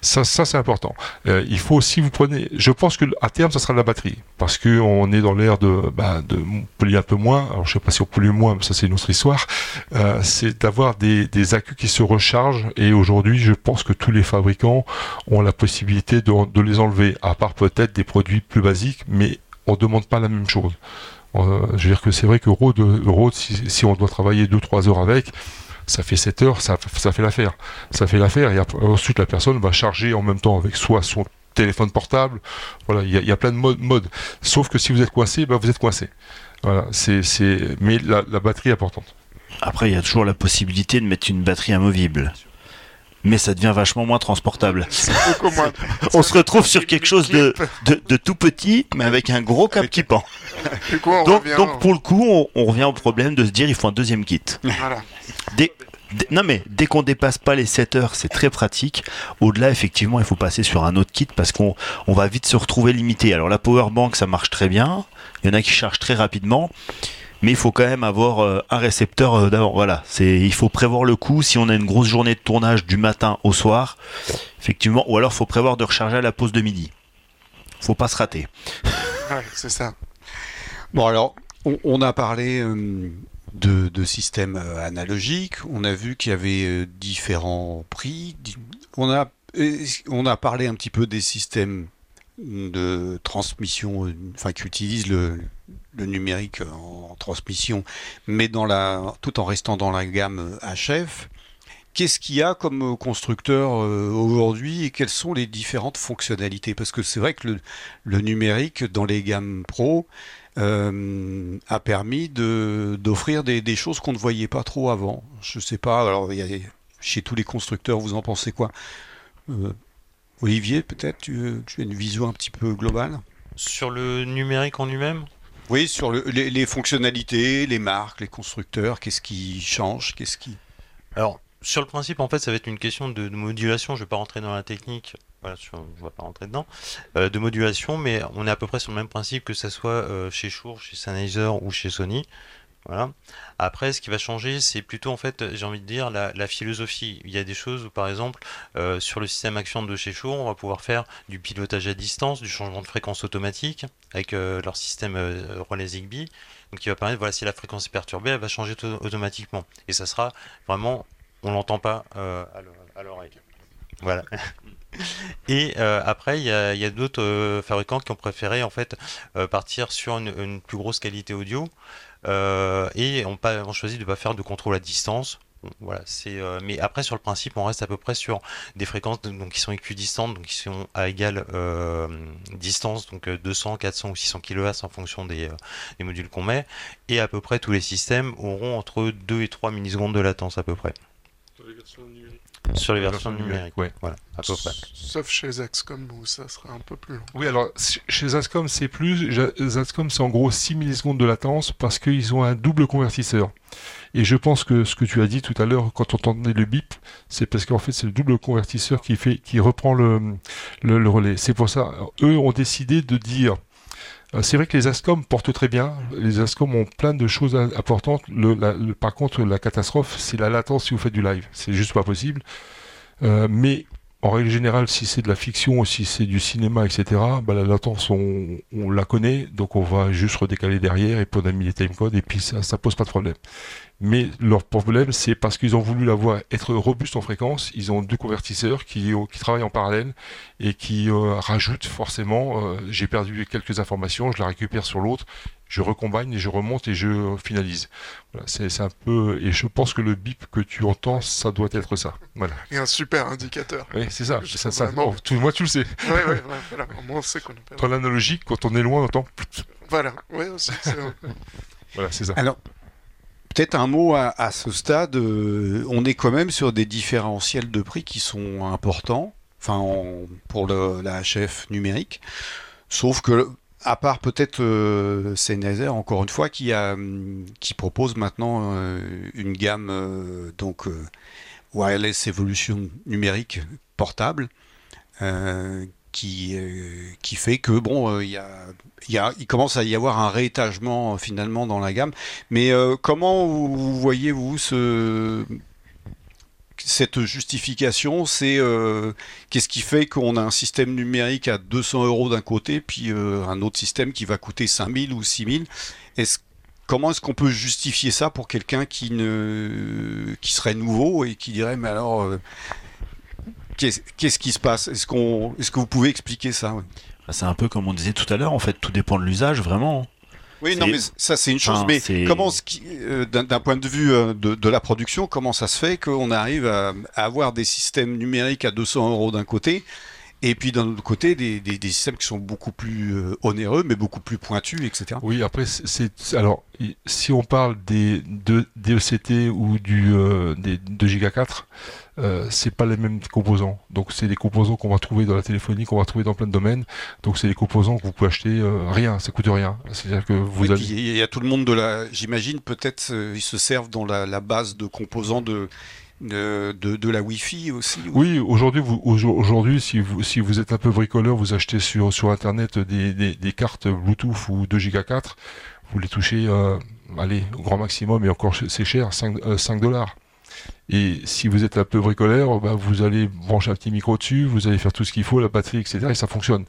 ça, ça c'est important. Euh, il faut aussi vous prenez. Je pense que à terme, ça sera la batterie, parce que on est dans l'ère de, bah, de polluer un peu moins. Alors je sais pas si on pollue moins, mais ça c'est une autre histoire. Euh, c'est d'avoir des, des accus qui se rechargent. Et aujourd'hui, je pense que tous les fabricants ont la possibilité de, de les enlever, à part peut-être des produits plus basiques, mais on demande pas la même chose. Euh, je veux dire que c'est vrai que Rode, si, on doit travailler 2-3 heures avec, ça fait 7 heures, ça, fait l'affaire. Ça fait l'affaire et ensuite la personne va charger en même temps avec soit son téléphone portable. Voilà, il y, a plein de modes. Sauf que si vous êtes coincé, ben vous êtes coincé. Voilà, c'est. Mais la, batterie est importante. Après, il y a toujours la possibilité de mettre une batterie amovible mais ça devient vachement moins transportable. Moins... on se retrouve sur quelque chose de, de, tout petit, mais avec un gros cap qui pend. donc, donc, pour le coup, on, on, revient au problème de se dire il faut un deuxième kit. Voilà non mais dès qu'on dépasse pas les 7 heures, c'est très pratique. Au-delà, effectivement, il faut passer sur un autre kit parce qu'on on va vite se retrouver limité. Alors la power bank, ça marche très bien. Il y en a qui chargent très rapidement. Mais il faut quand même avoir euh, un récepteur euh, d'abord. Voilà, c'est il faut prévoir le coup si on a une grosse journée de tournage du matin au soir, effectivement, ou alors il faut prévoir de recharger à la pause de midi. Faut pas se rater. C'est ça. Bon alors, on, a parlé euh, de, systèmes euh, analogiques. On a vu qu'il y avait différents prix. On a, on a parlé un petit peu des systèmes de transmission, enfin qui utilisent le, numérique en, transmission, mais dans la, tout en restant dans la gamme HF. Qu'est-ce qu'il y a comme constructeur aujourd'hui et quelles sont les différentes fonctionnalités? Parce que c'est vrai que le, le, numérique dans les gammes pro, euh, a permis d'offrir des, des, choses qu'on ne voyait pas trop avant. Je sais pas, alors y a, chez tous les constructeurs, vous en pensez quoi? Euh, Olivier, peut-être, tu, tu, as une vision un petit peu globale? Sur le numérique en lui-même? Oui, sur le, les, fonctionnalités, les marques, les constructeurs, qu'est-ce qui change Qu'est-ce qui... Alors, sur le principe, en fait, ça va être une question de, modulation. Je ne vais pas rentrer dans la technique voilà, je ne vais pas rentrer dedans, euh, de modulation, mais on est à peu près sur le même principe que ce soit euh, chez Shure, chez Sennheiser ou chez Sony. Voilà. Après, ce qui va changer, c'est plutôt en fait, j'ai envie de dire, la, philosophie. Il y a des choses où, par exemple, euh, sur le système Action de chez Shure, on va pouvoir faire du pilotage à distance, du changement de fréquence automatique avec leur système relais Zigbee. Donc, qui va permettre, voilà, si la fréquence est perturbée, elle va changer automatiquement. Et ça sera vraiment, on l'entend pas à l'oreille. Voilà. Et euh, après, il y a, d'autres euh, fabricants qui ont préféré en fait euh, partir sur une, plus grosse qualité audio et ont, pas, ont choisi de ne pas faire de contrôle à distance. Voilà, c'est. mais après, sur le principe, on reste à peu près sur des fréquences donc qui sont équidistantes, donc qui sont à égale distance, donc 200, 400 ou 600 kHz en fonction des modules qu'on met, et à peu près tous les systèmes auront entre 2 et 3 millisecondes de latence à peu près. Sur les versions numériques, oui. Voilà, à peu près. Sauf chez Zaxcom où ça sera un peu plus long. Oui, alors chez Zaxcom c'est plus. Zaxcom c'est en gros 6 millisecondes de latence parce qu'ils ont un double convertisseur. Et je pense que ce que tu as dit tout à l'heure quand on entendait le bip, c'est parce qu'en fait c'est le double convertisseur qui fait, qui reprend le, le relais. C'est pour ça, eux ont décidé de dire c'est vrai que les ASCOM portent très bien. Les ASCOM ont plein de choses importantes. Par contre, la catastrophe, c'est la latence si vous faites du live. C'est juste pas possible. Euh, mais en règle générale, si c'est de la fiction si c'est du cinéma, etc., bah, la latence, on, la connaît, donc on va juste redécaler derrière et puis on a mis les timecodes et puis ça, ça pose pas de problème. Mais leur problème, c'est parce qu'ils ont voulu l'avoir être robuste en fréquence, ils ont deux convertisseurs qui, qui travaillent en parallèle et qui euh, rajoutent forcément, euh, j'ai perdu quelques informations, je la récupère sur l'autre, je recombine et je remonte et je finalise. Voilà, c'est un peu et je pense que le bip que tu entends, ça doit être ça. Voilà. Et un super indicateur. Oui, c'est ça. ça, ça oh, tout, moi, tu le sais. Oui, oui, voilà. Au on sait qu'on est Dans l'analogique, quand on est loin, on entend. Voilà. Oui, aussi. voilà, c'est ça. Alors. Peut-être un mot à, à ce stade, euh, on est quand même sur des différentiels de prix qui sont importants, enfin pour le, la HF numérique, sauf que à part peut-être euh, Sennheiser, encore une fois, qui, a, qui propose maintenant euh, une gamme euh, donc euh, wireless evolution numérique portable, qui, qui fait que bon, il y a, y a, il commence à y avoir un réétagement finalement dans la gamme. Mais comment vous, voyez vous ce cette justification, c'est qu'est-ce qui fait qu'on a un système numérique à 200 euros d'un côté, puis un autre système qui va coûter 5000 ou 6000 Est-ce comment est-ce qu'on peut justifier ça pour quelqu'un qui ne qui serait nouveau et qui dirait mais alors qu'est-ce qui se passe? Est-ce que vous pouvez expliquer ça? Bah, C'est un peu comme on disait tout à l'heure. En fait, tout dépend de l'usage, vraiment. Oui, non, mais ça c'est une chose. mais comment, euh, d'un point de vue euh, de, la production, comment ça se fait qu'on arrive à, avoir des systèmes numériques à 200 euros d'un côté et puis d'un autre côté, des, des, systèmes qui sont beaucoup plus euh, onéreux, mais beaucoup plus pointus, etc. Oui, après, c'est alors si on parle des de DECT ou du des 2 Giga 4, euh, c'est pas les mêmes composants. Donc c'est des composants qu'on va trouver dans la téléphonie, qu'on va trouver dans plein de domaines. Donc c'est des composants que vous pouvez acheter euh, rien, ça coûte rien. C'est-à-dire que vous avez... Il y a tout le monde de la, j'imagine peut-être ils se servent dans la, la base de composants de de, de, la Wi-Fi aussi Oui, aujourd'hui, aujourd'hui, si vous, si vous êtes un peu bricoleur, vous achetez sur, sur Internet des, des, des cartes Bluetooth ou 2 Go 4, vous les touchez, euh, allez, au grand maximum, et encore c'est cher, 5, 5 euh, dollars. Et si vous êtes un peu bricoleur, bah, vous allez brancher un petit micro dessus, vous allez faire tout ce qu'il faut, la batterie, etc. Et ça fonctionne.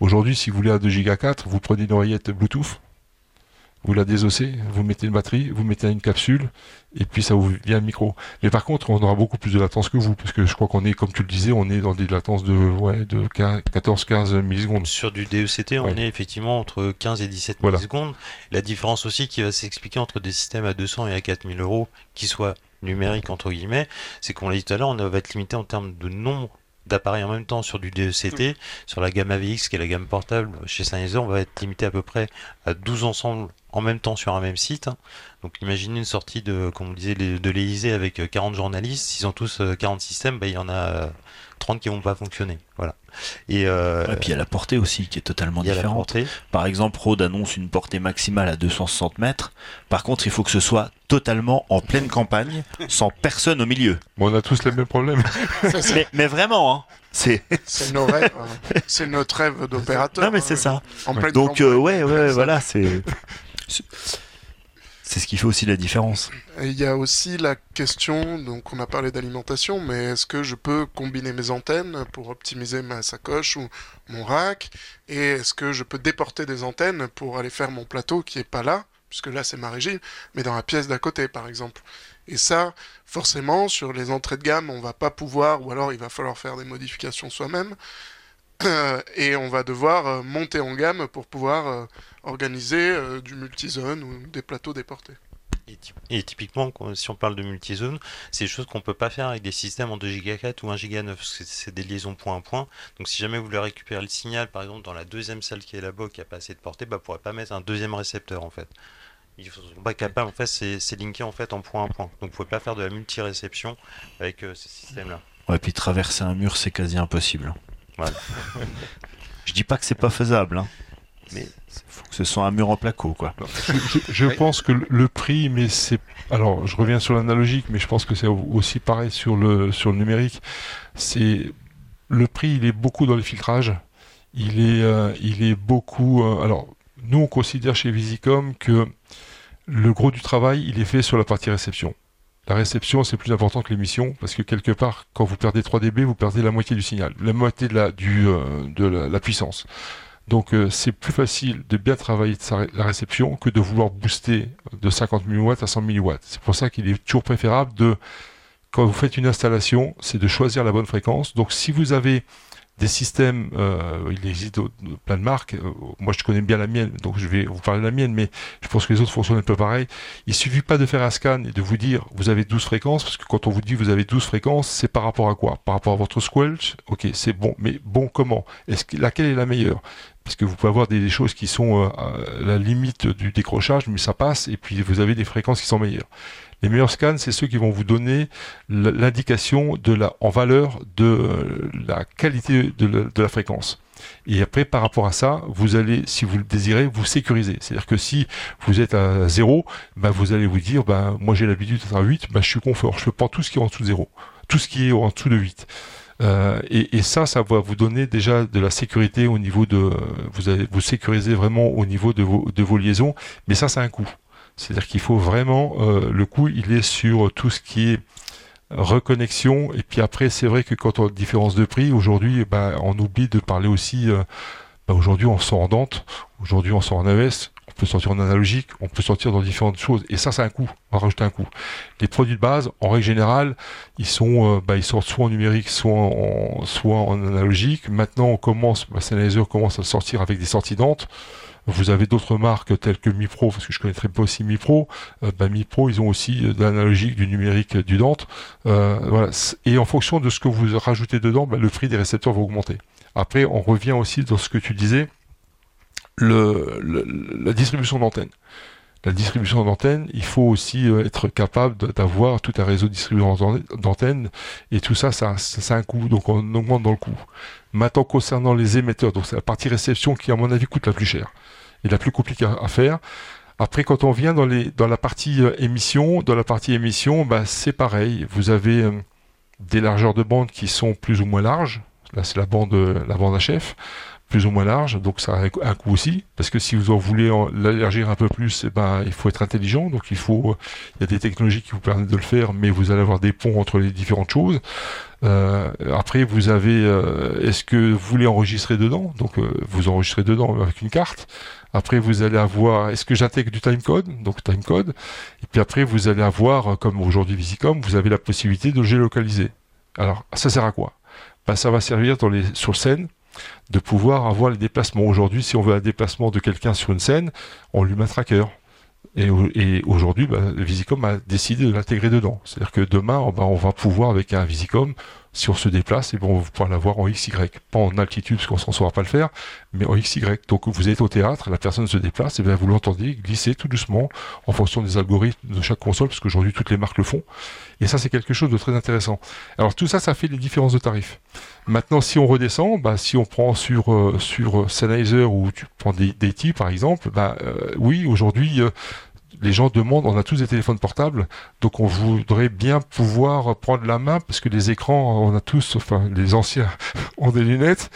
Aujourd'hui, si vous voulez un 2 Go 4, vous prenez une oreillette Bluetooth, vous la désossez, vous mettez une batterie, vous mettez une capsule, et puis ça vous vient un micro. Mais par contre, on aura beaucoup plus de latence que vous, parce que je crois qu'on est, comme tu le disais, on est dans des latences de, ouais, de 14-15 millisecondes. Sur du DECT, on est effectivement entre 15 et 17 millisecondes. La différence aussi qui va s'expliquer entre des systèmes à 200 et à 4000 euros, qui soient numériques entre guillemets, c'est qu'on l'a dit tout à l'heure, on va être limité en termes de nombre d'appareils en même temps sur du DECT. Sur la gamme AVX, qui est la gamme portable, chez Sennheiser, on va être limité à peu près à 12 ensembles en même temps sur un même site. Donc imaginez une sortie de, comme on disait, de l'Elysée avec 40 journalistes. S'ils ont tous 40 systèmes, bah, il y en a 30 qui vont pas fonctionner. Voilà. Et, euh, puis il y a la portée aussi qui est totalement différente. Par exemple, Rode annonce une portée maximale à 260 mètres. Par contre, il faut que ce soit totalement en pleine campagne, sans personne au milieu. on a tous les mêmes problèmes. mais, vraiment, hein. C'est nos rêves, hein. c'est notre rêve d'opérateur. Non mais c'est hein. ça. Donc euh, ouais ouais voilà c'est c'est ce qui fait aussi la différence. Il y a aussi la question, donc on a parlé d'alimentation, mais est-ce que je peux combiner mes antennes pour optimiser ma sacoche ou mon rack? Et est-ce que je peux déporter des antennes pour aller faire mon plateau qui est pas là, puisque là c'est ma régie, mais dans la pièce d'à côté par exemple et ça, forcément, sur les entrées de gamme, on va pas pouvoir, ou alors il va falloir faire des modifications soi-même. et on va devoir euh, monter en gamme pour pouvoir euh, organiser euh, du multizone ou des plateaux déportés. Et, typiquement, si on parle de multizone, c'est des choses qu'on peut pas faire avec des systèmes en 2 Go 4 ou 1 Go 9, c'est des liaisons point à point. Donc si jamais vous voulez récupérer le signal, par exemple dans la deuxième salle qui est là-bas, qui a pas assez de portée, bah, vous pourrez pas mettre un deuxième récepteur en fait. Ils sont pas capables, en fait, c'est linké en fait en point à point. Donc vous pouvez pas faire de la multi-réception avec ces systèmes-là. Ouais, puis traverser un mur, c'est quasi impossible. je dis pas que c'est pas faisable, hein. Mais faut que ce soit un mur en placo, quoi. Je, pense que le prix, mais c'est alors je reviens sur l'analogique, mais je pense que c'est aussi pareil sur le sur le numérique. C'est le prix, il est beaucoup dans les filtrages. Il est euh, il est beaucoup. Euh, alors nous, on considère chez Visicom que le gros du travail, il est fait sur la partie réception. La réception, c'est plus important que l'émission, parce que quelque part, quand vous perdez 3 dB, vous perdez la moitié du signal, la moitié de la, du, euh, de la, puissance. Donc euh, c'est plus facile de bien travailler la réception que de vouloir booster de 50 mW à 100 mW. C'est pour ça qu'il est toujours préférable de, quand vous faites une installation, c'est de choisir la bonne fréquence. Donc si vous avez des systèmes, euh, il existe plein de marques. Euh, moi, je connais bien la mienne, donc je vais vous parler de la mienne, mais je pense que les autres fonctionnent un peu pareil. Il suffit pas de faire un scan et de vous dire vous avez 12 fréquences, parce que quand on vous dit vous avez 12 fréquences, c'est par rapport à quoi? Par rapport à votre squelch? Ok, c'est bon, mais bon comment? Laquelle est la meilleure? Parce que vous pouvez avoir des, choses qui sont euh, à la limite du décrochage, mais ça passe, et puis vous avez des fréquences qui sont meilleures. Les meilleurs scans, c'est ceux qui vont vous donner l'indication en valeur de euh, la qualité de la, fréquence. Et après, par rapport à ça, vous allez, si vous le désirez, vous sécuriser. C'est-à-dire que si vous êtes à 0, ben vous allez vous dire, ben, moi j'ai l'habitude d'être à 8, ben, je suis confort. Je prendre tout ce qui est en dessous de 0. Tout ce qui est en dessous de 8. Euh, et, ça, ça va vous donner déjà de la sécurité au niveau de, vous allez vous vraiment au niveau de vos, de vos liaisons, mais ça, c'est un coût. C'est-à-dire qu'il faut vraiment, euh, le coût, il est sur tout ce qui est reconnexion. Et puis après, c'est vrai que quand on a différence de prix, aujourd'hui, bah, on oublie de parler aussi. Bah, aujourd'hui, on sort en Dante, aujourd'hui, on sort en AES, peut sortir en analogique, on peut sortir dans différentes choses. Et ça, c'est un coût. On va rajouter un coût. Les produits de base, en règle générale, ils sont, euh, bah, ils sortent soit en numérique, soit en, soit en analogique. Maintenant, on commence, bah, Sennheiser commence à sortir avec des sorties Dante. Vous avez d'autres marques telles que Mipro, parce que je connaîtrais pas aussi Mipro. Euh, bah, Mipro, ils ont aussi de l'analogique, du numérique, du Dante. Euh, voilà. Et en fonction de ce que vous rajoutez dedans, bah, le prix des récepteurs va augmenter. Après, on revient aussi dans ce que tu disais, la distribution d'antennes. La distribution d'antennes, il faut aussi euh, être capable d'avoir tout un réseau de distribution d'antennes, et tout ça, ça, ça, a un coût, donc on augmente dans le coût. Maintenant, concernant les émetteurs, donc c'est la partie réception qui, à mon avis, coûte la plus cher et la plus compliquée à, faire. Après, quand on vient dans, les, dans la partie euh, émission, dans la partie émission, bah, c'est pareil. Vous avez euh, des largeurs de bande qui sont plus ou moins larges. Là, c'est la bande, la bande HF plus ou moins large, donc ça a un coût aussi, parce que si vous en voulez l'élargir un peu plus, eh ben, il faut être intelligent, donc il faut, il y a des technologies qui vous permettent de le faire, mais vous allez avoir des ponts entre les différentes choses. Euh, après, vous avez, euh, est-ce que vous voulez enregistrer dedans? Donc, euh, vous enregistrez dedans avec une carte. Après, vous allez avoir, est-ce que j'intègre du timecode? Donc, timecode. Et puis après, vous allez avoir, comme aujourd'hui Visicom, vous avez la possibilité de géolocaliser. Alors, ça sert à quoi? Ben, Ça va servir dans les, sur scène de pouvoir avoir les déplacements. Aujourd'hui, si on veut un déplacement de quelqu'un sur une scène, on lui met un tracker. Et, aujourd'hui, bah, Visicom a décidé de l'intégrer dedans. C'est-à-dire que demain, on va pouvoir, avec un Visicom, si on se déplace, et bon, vous pourrez l'avoir en XY. Pas en altitude, parce qu'on s'en saura pas le faire, mais en XY. Donc vous êtes au théâtre, la personne se déplace, et bien vous l'entendez glisser tout doucement en fonction des algorithmes de chaque console, parce qu'aujourd'hui toutes les marques le font. Et ça, c'est quelque chose de très intéressant. Alors tout ça, ça fait des différences de tarifs. Maintenant, si on redescend, bah, si on prend sur euh, sur Sennheiser ou tu prends des, des par exemple, bah euh, oui, aujourd'hui, euh, les gens demandent, on a tous des téléphones portables, donc on voudrait bien pouvoir prendre la main parce que les écrans, on a tous, enfin les anciens ont des lunettes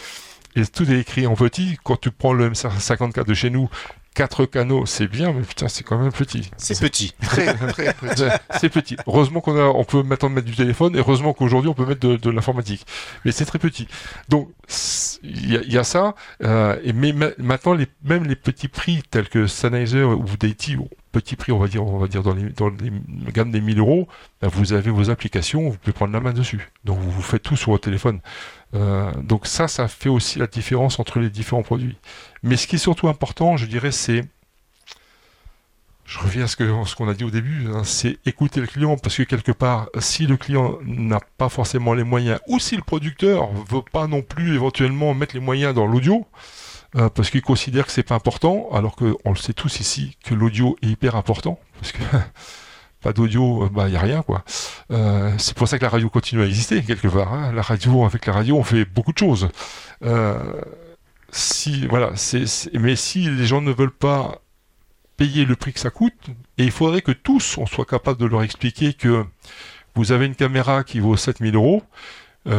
et tout est écrit en petit. Quand tu prends le M54 de chez nous, quatre canaux, c'est bien, mais putain, c'est quand même petit. C'est petit. Très, très petit. c'est petit. Heureusement qu'on a, on peut maintenant mettre du téléphone, et heureusement qu'aujourd'hui on peut mettre de, l'informatique. Mais c'est très petit. Donc, il y, a ça, euh, et mais maintenant, les, même les petits prix tels que Sennheiser ou Deity, petit prix, on va dire, on va dire dans les, dans les gammes des 1000 euros, ben, vous avez vos applications, vous pouvez prendre la main dessus. Donc, vous, vous faites tout sur votre téléphone. Euh, donc ça, ça fait aussi la différence entre les différents produits. Mais ce qui est surtout important, je dirais, c'est je reviens à ce qu'on a dit au début, hein, c'est écouter le client, parce que quelque part, si le client n'a pas forcément les moyens, ou si le producteur veut pas non plus éventuellement mettre les moyens dans l'audio, euh, parce qu'il considère que c'est pas important, alors qu'on le sait tous ici que l'audio est hyper important, parce que pas d'audio, euh, bah y a rien quoi. Euh, c'est pour ça que la radio continue à exister quelque part. Hein. La radio, avec la radio, on fait beaucoup de choses. Si voilà, c'est, mais si les gens ne veulent pas payer le prix que ça coûte, et il faudrait que tous on soit capable de leur expliquer que vous avez une caméra qui vaut 7000 euros.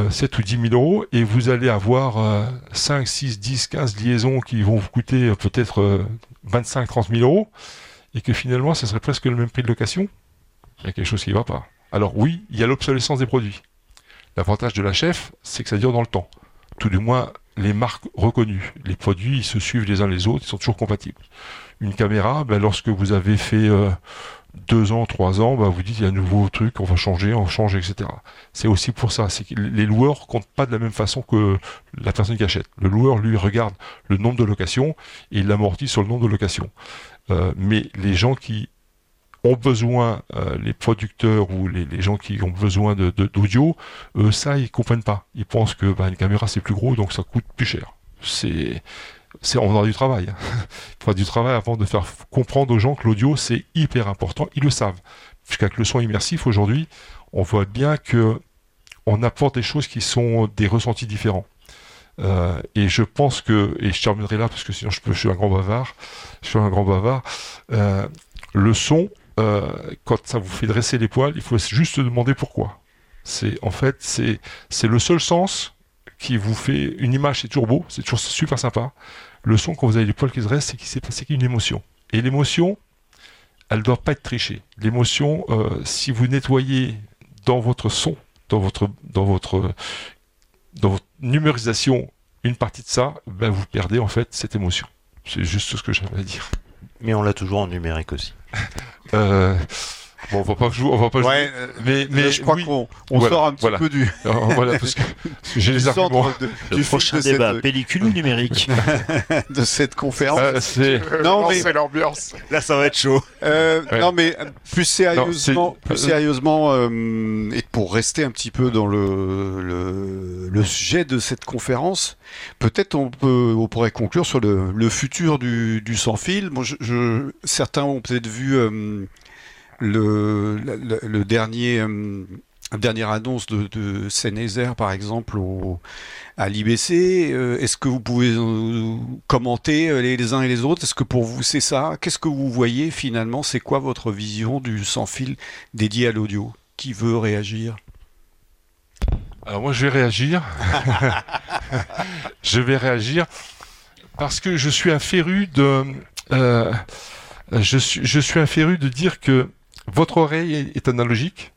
7 ou 10 000 euros et vous allez avoir 5, 6, 10, 15 liaisons qui vont vous coûter peut-être 25, 30 000 euros et que finalement ce serait presque le même prix de location il y a quelque chose qui ne va pas. Alors oui, il y a l'obsolescence des produits. L'avantage de la chef, c'est que ça dure dans le temps. Tout du moins, les marques reconnues. Les produits, ils se suivent les uns les autres, ils sont toujours compatibles. Une caméra, ben, lorsque vous avez fait euh, deux ans, trois ans, ben, vous dites il y a un nouveau truc, on va changer, on change, etc. C'est aussi pour ça. Que les loueurs comptent pas de la même façon que la personne qui achète. Le loueur, lui, regarde le nombre de locations et il l'amortit sur le nombre de locations. Euh, mais les gens qui ont besoin, euh, les producteurs ou les, gens qui ont besoin de, d'audio, eux, ça, ils comprennent pas. Ils pensent que bah, une caméra, c'est plus gros, donc ça coûte plus cher. C'est, c'est, on aura du travail. Il faudra du travail avant de faire comprendre aux gens que l'audio, c'est hyper important. Ils le savent. Puisqu'avec le son immersif, aujourd'hui, on voit bien que on apporte des choses qui sont des ressentis différents. Euh, et je pense que, et je terminerai là parce que sinon je, peux, suis un grand bavard, je suis un grand bavard, euh, le son, euh, quand ça vous fait dresser les poils, il faut juste se demander pourquoi. C'est en fait c'est c'est le seul sens qui vous fait une image, c'est toujours beau, c'est toujours super sympa. Le son quand vous avez les poils qui se restent, c'est qu'il s'est passé une émotion. Et l'émotion, elle ne doit pas être trichée. L'émotion, euh, si vous nettoyez dans votre son, dans votre dans votre dans votre numérisation une partie de ça, ben vous perdez en fait cette émotion. C'est juste ce que j'avais à dire. Mais on l'a toujours en numérique aussi. Euh, bon, on va pas jouer, on va pas jouer. Ouais, euh, Mais, mais je crois oui. qu'on on Voilà, sort un petit voilà. peu du, Alors, voilà, parce que, j'ai les arguments. centre de, Le du prochain débat, cette- pellicule ou numérique de cette conférence. Euh, c'est Non, mais- c'est l'ambiance. Là, ça va être chaud. Euh, Ouais. Non, mais euh, plus sérieusement, plus sérieusement, euh, et pour rester un petit peu dans le, le, le sujet de cette conférence, peut-être on peut, on pourrait conclure sur le, le futur du, du sans fil. Je, je- certains ont peut-être vu euh, le, le, le dernier. euh, Dernière annonce de, de Sennheiser, par exemple, au, à l'IBC. Euh, Est-ce que vous pouvez euh, commenter euh, les, les uns et les autres? Est-ce que pour vous c'est ça? Qu'est-ce que vous voyez finalement? C'est quoi votre vision du sans fil dédié à l'audio? Qui veut réagir? Alors moi je vais réagir. je vais réagir parce que je suis un féru de. euh, je, suis, je suis un féru de dire que votre oreille est, analogique,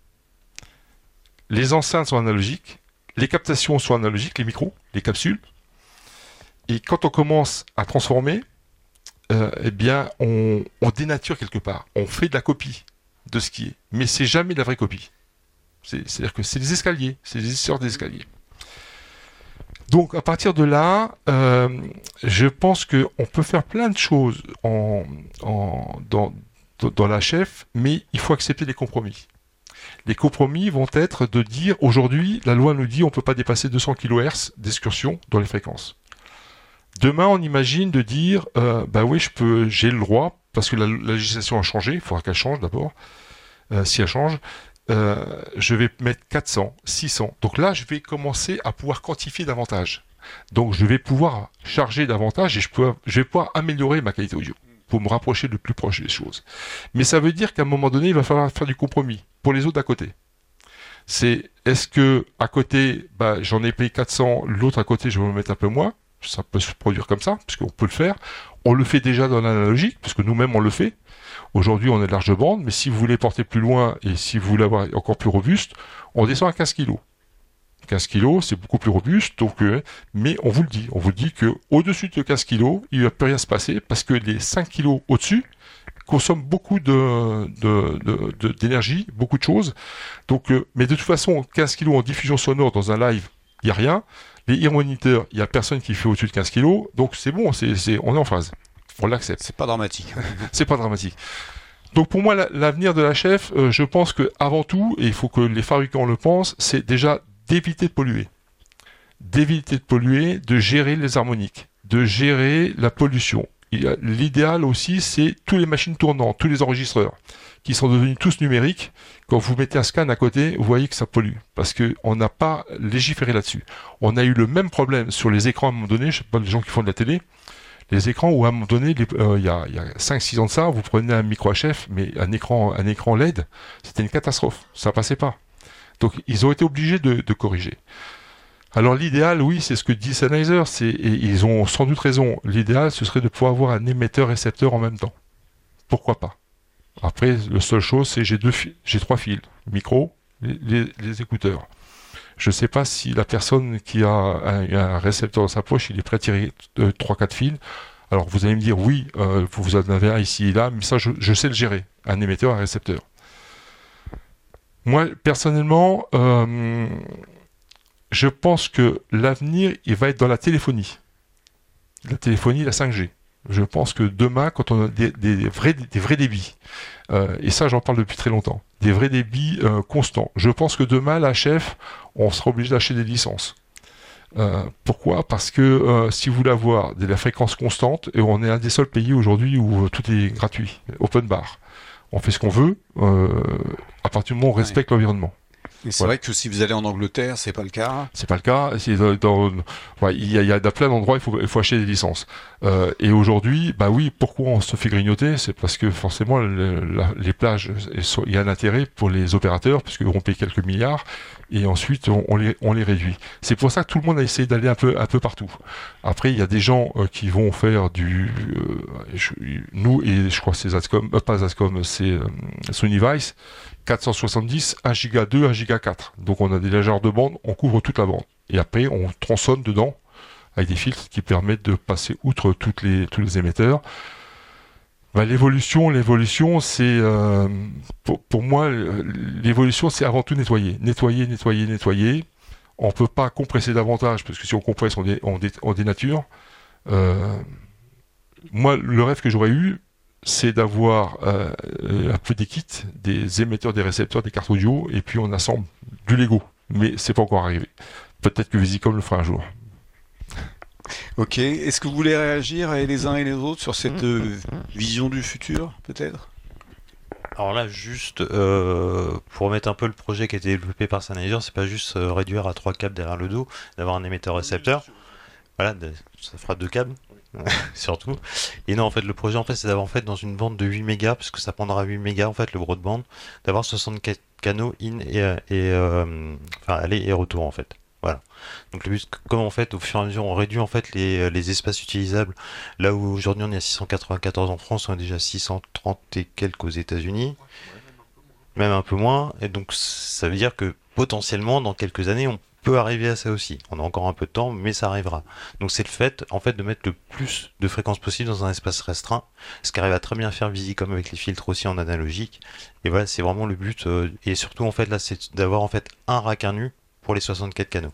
les enceintes sont analogiques, les captations sont analogiques, les micros, les capsules. Et quand on commence à transformer, euh, eh bien on, dénature quelque part. On fait de la copie de ce qui est, mais c'est jamais de la vraie copie. C'est- C'est-à-dire que c'est des escaliers, c'est des histoires d'escaliers. Donc à partir de là, euh, je pense qu'on peut faire plein de choses en, en- dans, dans- la chef, mais il faut accepter les compromis. Les compromis vont être de dire aujourd'hui, la loi nous dit on ne peut pas dépasser 200 kHz d'excursion dans les fréquences. Demain, on imagine de dire, euh, bah oui, je peux, j'ai le droit parce que la, la législation a changé. Il faudra qu'elle change d'abord. Euh, si elle change, euh, je vais mettre 400, 600. Donc là, je vais commencer à pouvoir quantifier davantage. Donc je vais pouvoir charger davantage et je, peux, je vais pouvoir améliorer ma qualité audio pour me rapprocher le plus proche des choses. Mais ça veut dire qu'à un moment donné, il va falloir faire du compromis pour les autres d'à côté. C'est est-ce que à côté, bah, j'en ai payé 400, l'autre à côté, je vais me mettre un peu moins? Ça peut se produire comme ça, parce qu'on peut le faire. On le fait déjà dans l'analogique, parce que nous-mêmes on le fait. Aujourd'hui, on est de large bande, mais si vous voulez porter plus loin et si vous voulez avoir encore plus robuste, on descend à 15 kg. 15 kg, c'est beaucoup plus robuste, donc, euh, mais on vous le dit, on vous dit que au-dessus de 15 kg, il ne va plus rien se passer parce que les 5 kg au-dessus consomment beaucoup de, d'énergie, beaucoup de choses. Donc, euh, mais de toute façon, 15 kg en diffusion sonore dans un live, il n'y a rien. Les ear monitors, il n'y a personne qui fait au-dessus de 15 kg, donc c'est bon, c'est, on est en phase. On l'accepte C'est pas dramatique. c'est pas dramatique. Donc pour moi, la- l'avenir de la chef, euh, je pense que avant tout, et il faut que les fabricants le pensent, c'est déjà d'éviter de polluer, d'éviter de polluer, de gérer les harmoniques, de gérer la pollution. L'idéal aussi, c'est tous les machines tournantes, tous les enregistreurs, qui sont devenus tous numériques. Quand vous mettez un scan à côté, vous voyez que ça pollue, parce que on n'a pas légiféré là-dessus. On a eu le même problème sur les écrans à un moment donné. Je sais pas les gens qui font de la télé les écrans où à un moment donné, euh, il y a, a 5-6 ans de ça, vous prenez un micro HF, mais un écran, un écran LED, c'était une catastrophe. Ça passait pas. Donc ils ont été obligés de, corriger. Alors l'idéal, oui, c'est ce que dit Sennheiser, et ils ont sans doute raison. L'idéal, ce serait de pouvoir avoir un émetteur-récepteur en même temps. Pourquoi pas? Après, la seule chose, c'est j'ai j'ai trois fils, micro, les, écouteurs. Je ne sais pas si la personne qui a un, récepteur dans sa poche, il est prêt à tirer 3-4 fils. Alors vous allez me dire oui, euh, vous en avez un ici et là, mais ça je sais le gérer, un émetteur, un récepteur. Moi personnellement, euh, je pense que l'avenir il va être dans la téléphonie, la téléphonie, la 5G. Je pense que demain, quand on a des, vrais, débits, euh, et ça j'en parle depuis très longtemps, des vrais débits euh, constants. Je pense que demain, la chef, on sera obligé d'acheter des licences. Pourquoi? Parce que si vous voulez avoir de la fréquence constante, et on est un des seuls pays aujourd'hui où tout est gratuit, open bar. On fait ce qu'on veut, euh, à partir du moment où on respecte l'environnement. C'est vrai que si vous allez en Angleterre, c'est pas le cas. C'est pas le cas. Dans, ouais, il y a, il y a plein d'endroits il faut, il faut acheter des licences. Euh, et aujourd'hui, bah oui, pourquoi on se fait grignoter? C'est parce que forcément le- la- les plages, il y a un intérêt pour les opérateurs puisqu'ils vont payer quelques milliards et ensuite on, on les, on les réduit. C'est pour ça que tout le monde a essayé d'aller un peu, un peu partout. Après, il y a des gens euh, qui vont faire du, euh, je- nous et je crois que c'est Zascom, euh, pas Zascom, c'est euh, Sony Vice. 470, 1 giga 2, 1 giga 4. Donc on a des largeurs de bande, on couvre toute la bande. Et après on tronçonne dedans avec des filtres qui permettent de passer outre tous les émetteurs. Bah, l'évolution, c'est euh, pour, moi l'évolution, c'est avant tout nettoyer, nettoyer, nettoyer, nettoyer. On peut pas compresser davantage parce que si on compresse, on dénature. Euh, moi, le rêve que j'aurais eu, c'est d'avoir euh, euh, un petit kit des émetteurs, des récepteurs, des cartes audio, et puis on assemble du Lego. Mais c'est pas encore arrivé. Peut-être que Visicom le fera un jour. Ok. Est-ce que vous voulez réagir eh, les uns et les autres sur cette euh, vision du futur, peut-être? Alors là, juste euh, pour remettre un peu le projet qui a été développé par Sennheiser, c'est pas juste euh, réduire à trois câbles derrière le dos, d'avoir un émetteur récepteur. Voilà, ça fera deux câbles, surtout. Et non, en fait, le projet, en fait, c'est d'avoir en fait dans une bande de 8 mégas, parce que ça prendra 8 mégas en fait le broadband, d'avoir 64 canaux in et, euh, et euh, enfin aller et retour en fait. Voilà. Donc le but, comme en fait, au fur et à mesure, on réduit en fait les, les espaces utilisables. Là où aujourd'hui on est à 694 en France, on est déjà 630 et quelques aux États-Unis, même un peu moins. Et donc ça veut dire que potentiellement, dans quelques années, on peut arriver à ça aussi. On a encore un peu de temps, mais ça arrivera. Donc c'est le fait, en fait, de mettre le plus de fréquences possible dans un espace restreint, ce qu'arrive à très bien faire Visicom avec les filtres aussi en analogique. Et voilà, c'est vraiment le but. euh, et surtout, en fait, là, c'est d'avoir en fait un rack nu pour les 64 canaux.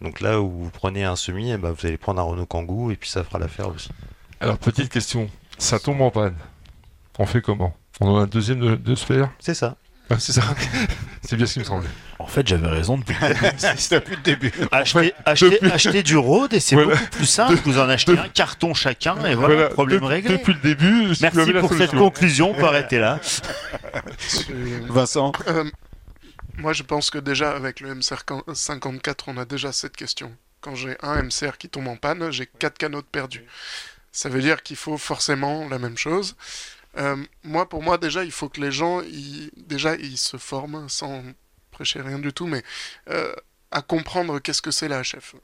Donc là où vous prenez un semi, eh ben, vous allez prendre un Renault Kangoo et puis ça fera l'affaire aussi. Alors, petite question. Ça tombe en panne. On fait comment? On en a un deuxième de, de C'est ça. Ah, C'est ça. c'est bien ce qui me semblait. En fait, j'avais raison depuis le début. C'est depuis le début. Depuis- acheter du Rode et c'est Voilà. beaucoup plus simple. Vous en achetez un carton chacun et voilà, problème de- réglé. Depuis le début, Merci pour cette conclusion. On peut arrêter là. Vincent Euh, moi, je pense que déjà, avec le MCR54, on a déjà cette question. Quand j'ai un MCR qui tombe en panne, j'ai quatre canaux de perdus. Ça veut dire qu'il faut forcément la même chose. Euh, moi, pour moi, déjà, il faut que les gens, ils, déjà, ils se forment, sans rien du tout, mais euh, à comprendre qu'est-ce que c'est la HF.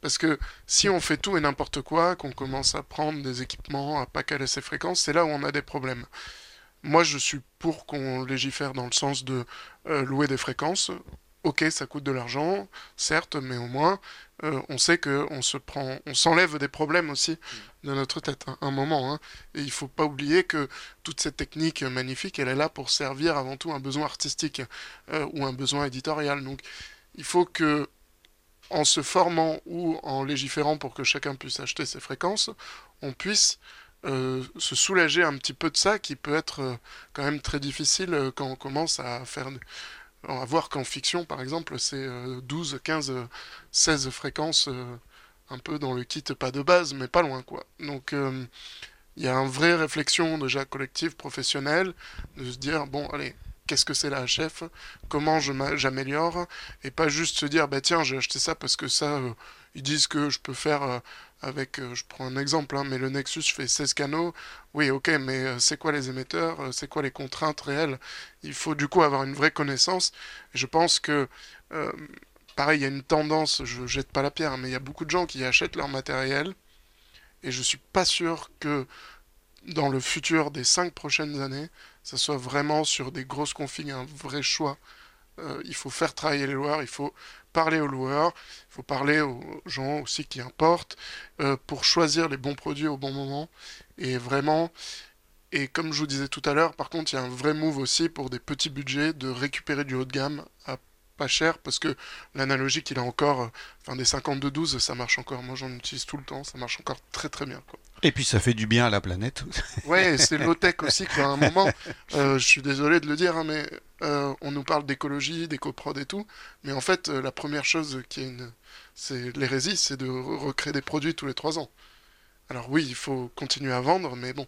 Parce que si on fait tout et n'importe quoi, qu'on commence à prendre des équipements, à pas caler ses fréquences, c'est là où on a des problèmes. Moi, je suis pour qu'on légifère dans le sens de euh, louer des fréquences. Ok, ça coûte de l'argent, certes, mais au moins, euh, on sait que on se prend, on s'enlève des problèmes aussi de notre tête, hein, un moment. hein. Et il faut pas oublier que toute cette technique magnifique, elle est là pour servir avant tout un besoin artistique euh, ou un besoin éditorial. Donc, il faut que, en se formant ou en légiférant pour que chacun puisse acheter ses fréquences, on puisse euh, se soulager un petit peu de ça qui peut être quand même très difficile quand on commence à faire à voir qu'en fiction par exemple c'est euh, 12, 15, euh, 16 fréquences euh, un peu dans le kit pas de base mais pas loin quoi. Donc euh, il y a une vraie réflexion déjà collective, professionnelle, de se dire bon allez qu'est-ce que c'est la HF, comment j'améliore, et pas juste se dire bah tiens j'ai acheté ça parce que ça euh, ils disent que je peux faire euh, avec, euh, je prends un exemple, hein, mais le Nexus fait 16 canaux, oui ok mais euh, c'est quoi les émetteurs, c'est quoi les contraintes réelles, il faut du coup avoir une vraie connaissance, je pense que pareil il y a une tendance, je jette pas la pierre, mais il y a beaucoup de gens qui achètent leur matériel, et je suis pas sûr que dans le futur des 5 prochaines années, ça soit vraiment sur des grosses configs, un vrai choix. Il faut faire travailler les loueurs, il faut parler aux loueurs, il faut parler aux gens aussi qui importent euh, pour choisir les bons produits au bon moment. Et vraiment, et comme je vous disais tout à l'heure, par contre, il y a un vrai move aussi pour des petits budgets de récupérer du haut de gamme à pas cher parce que l'analogique il a encore, euh, enfin des 52-12, ça marche encore. Moi j'en utilise tout le temps, ça marche encore très très bien. Quoi. Et puis ça fait du bien à la planète. Ouais, c'est low-tech aussi, quoi. À un moment, euh, je suis désolé de le dire, hein, mais euh, on nous parle d'écologie, d'éco-prod et tout, mais en fait, euh, la première chose qui est une... c'est l'hérésie, c'est de re- recréer des produits tous les trois ans. Alors oui, il faut continuer à vendre, mais bon,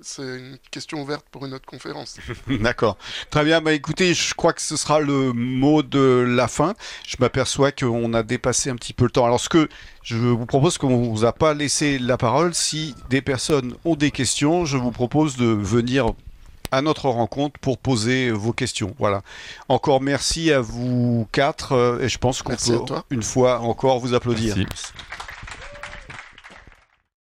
C'est une question ouverte pour une autre conférence. D'accord. Très bien. Bah écoutez, je crois que ce sera le mot de la fin. Je m'aperçois qu'on a dépassé un petit peu le temps. Alors ce que je vous propose qu'on vous a pas laissé la parole. Si des personnes ont des questions, je vous propose de venir à notre rencontre pour poser vos questions. Voilà. Encore merci à vous quatre euh, et je pense qu'on peut une fois encore vous applaudir. Merci.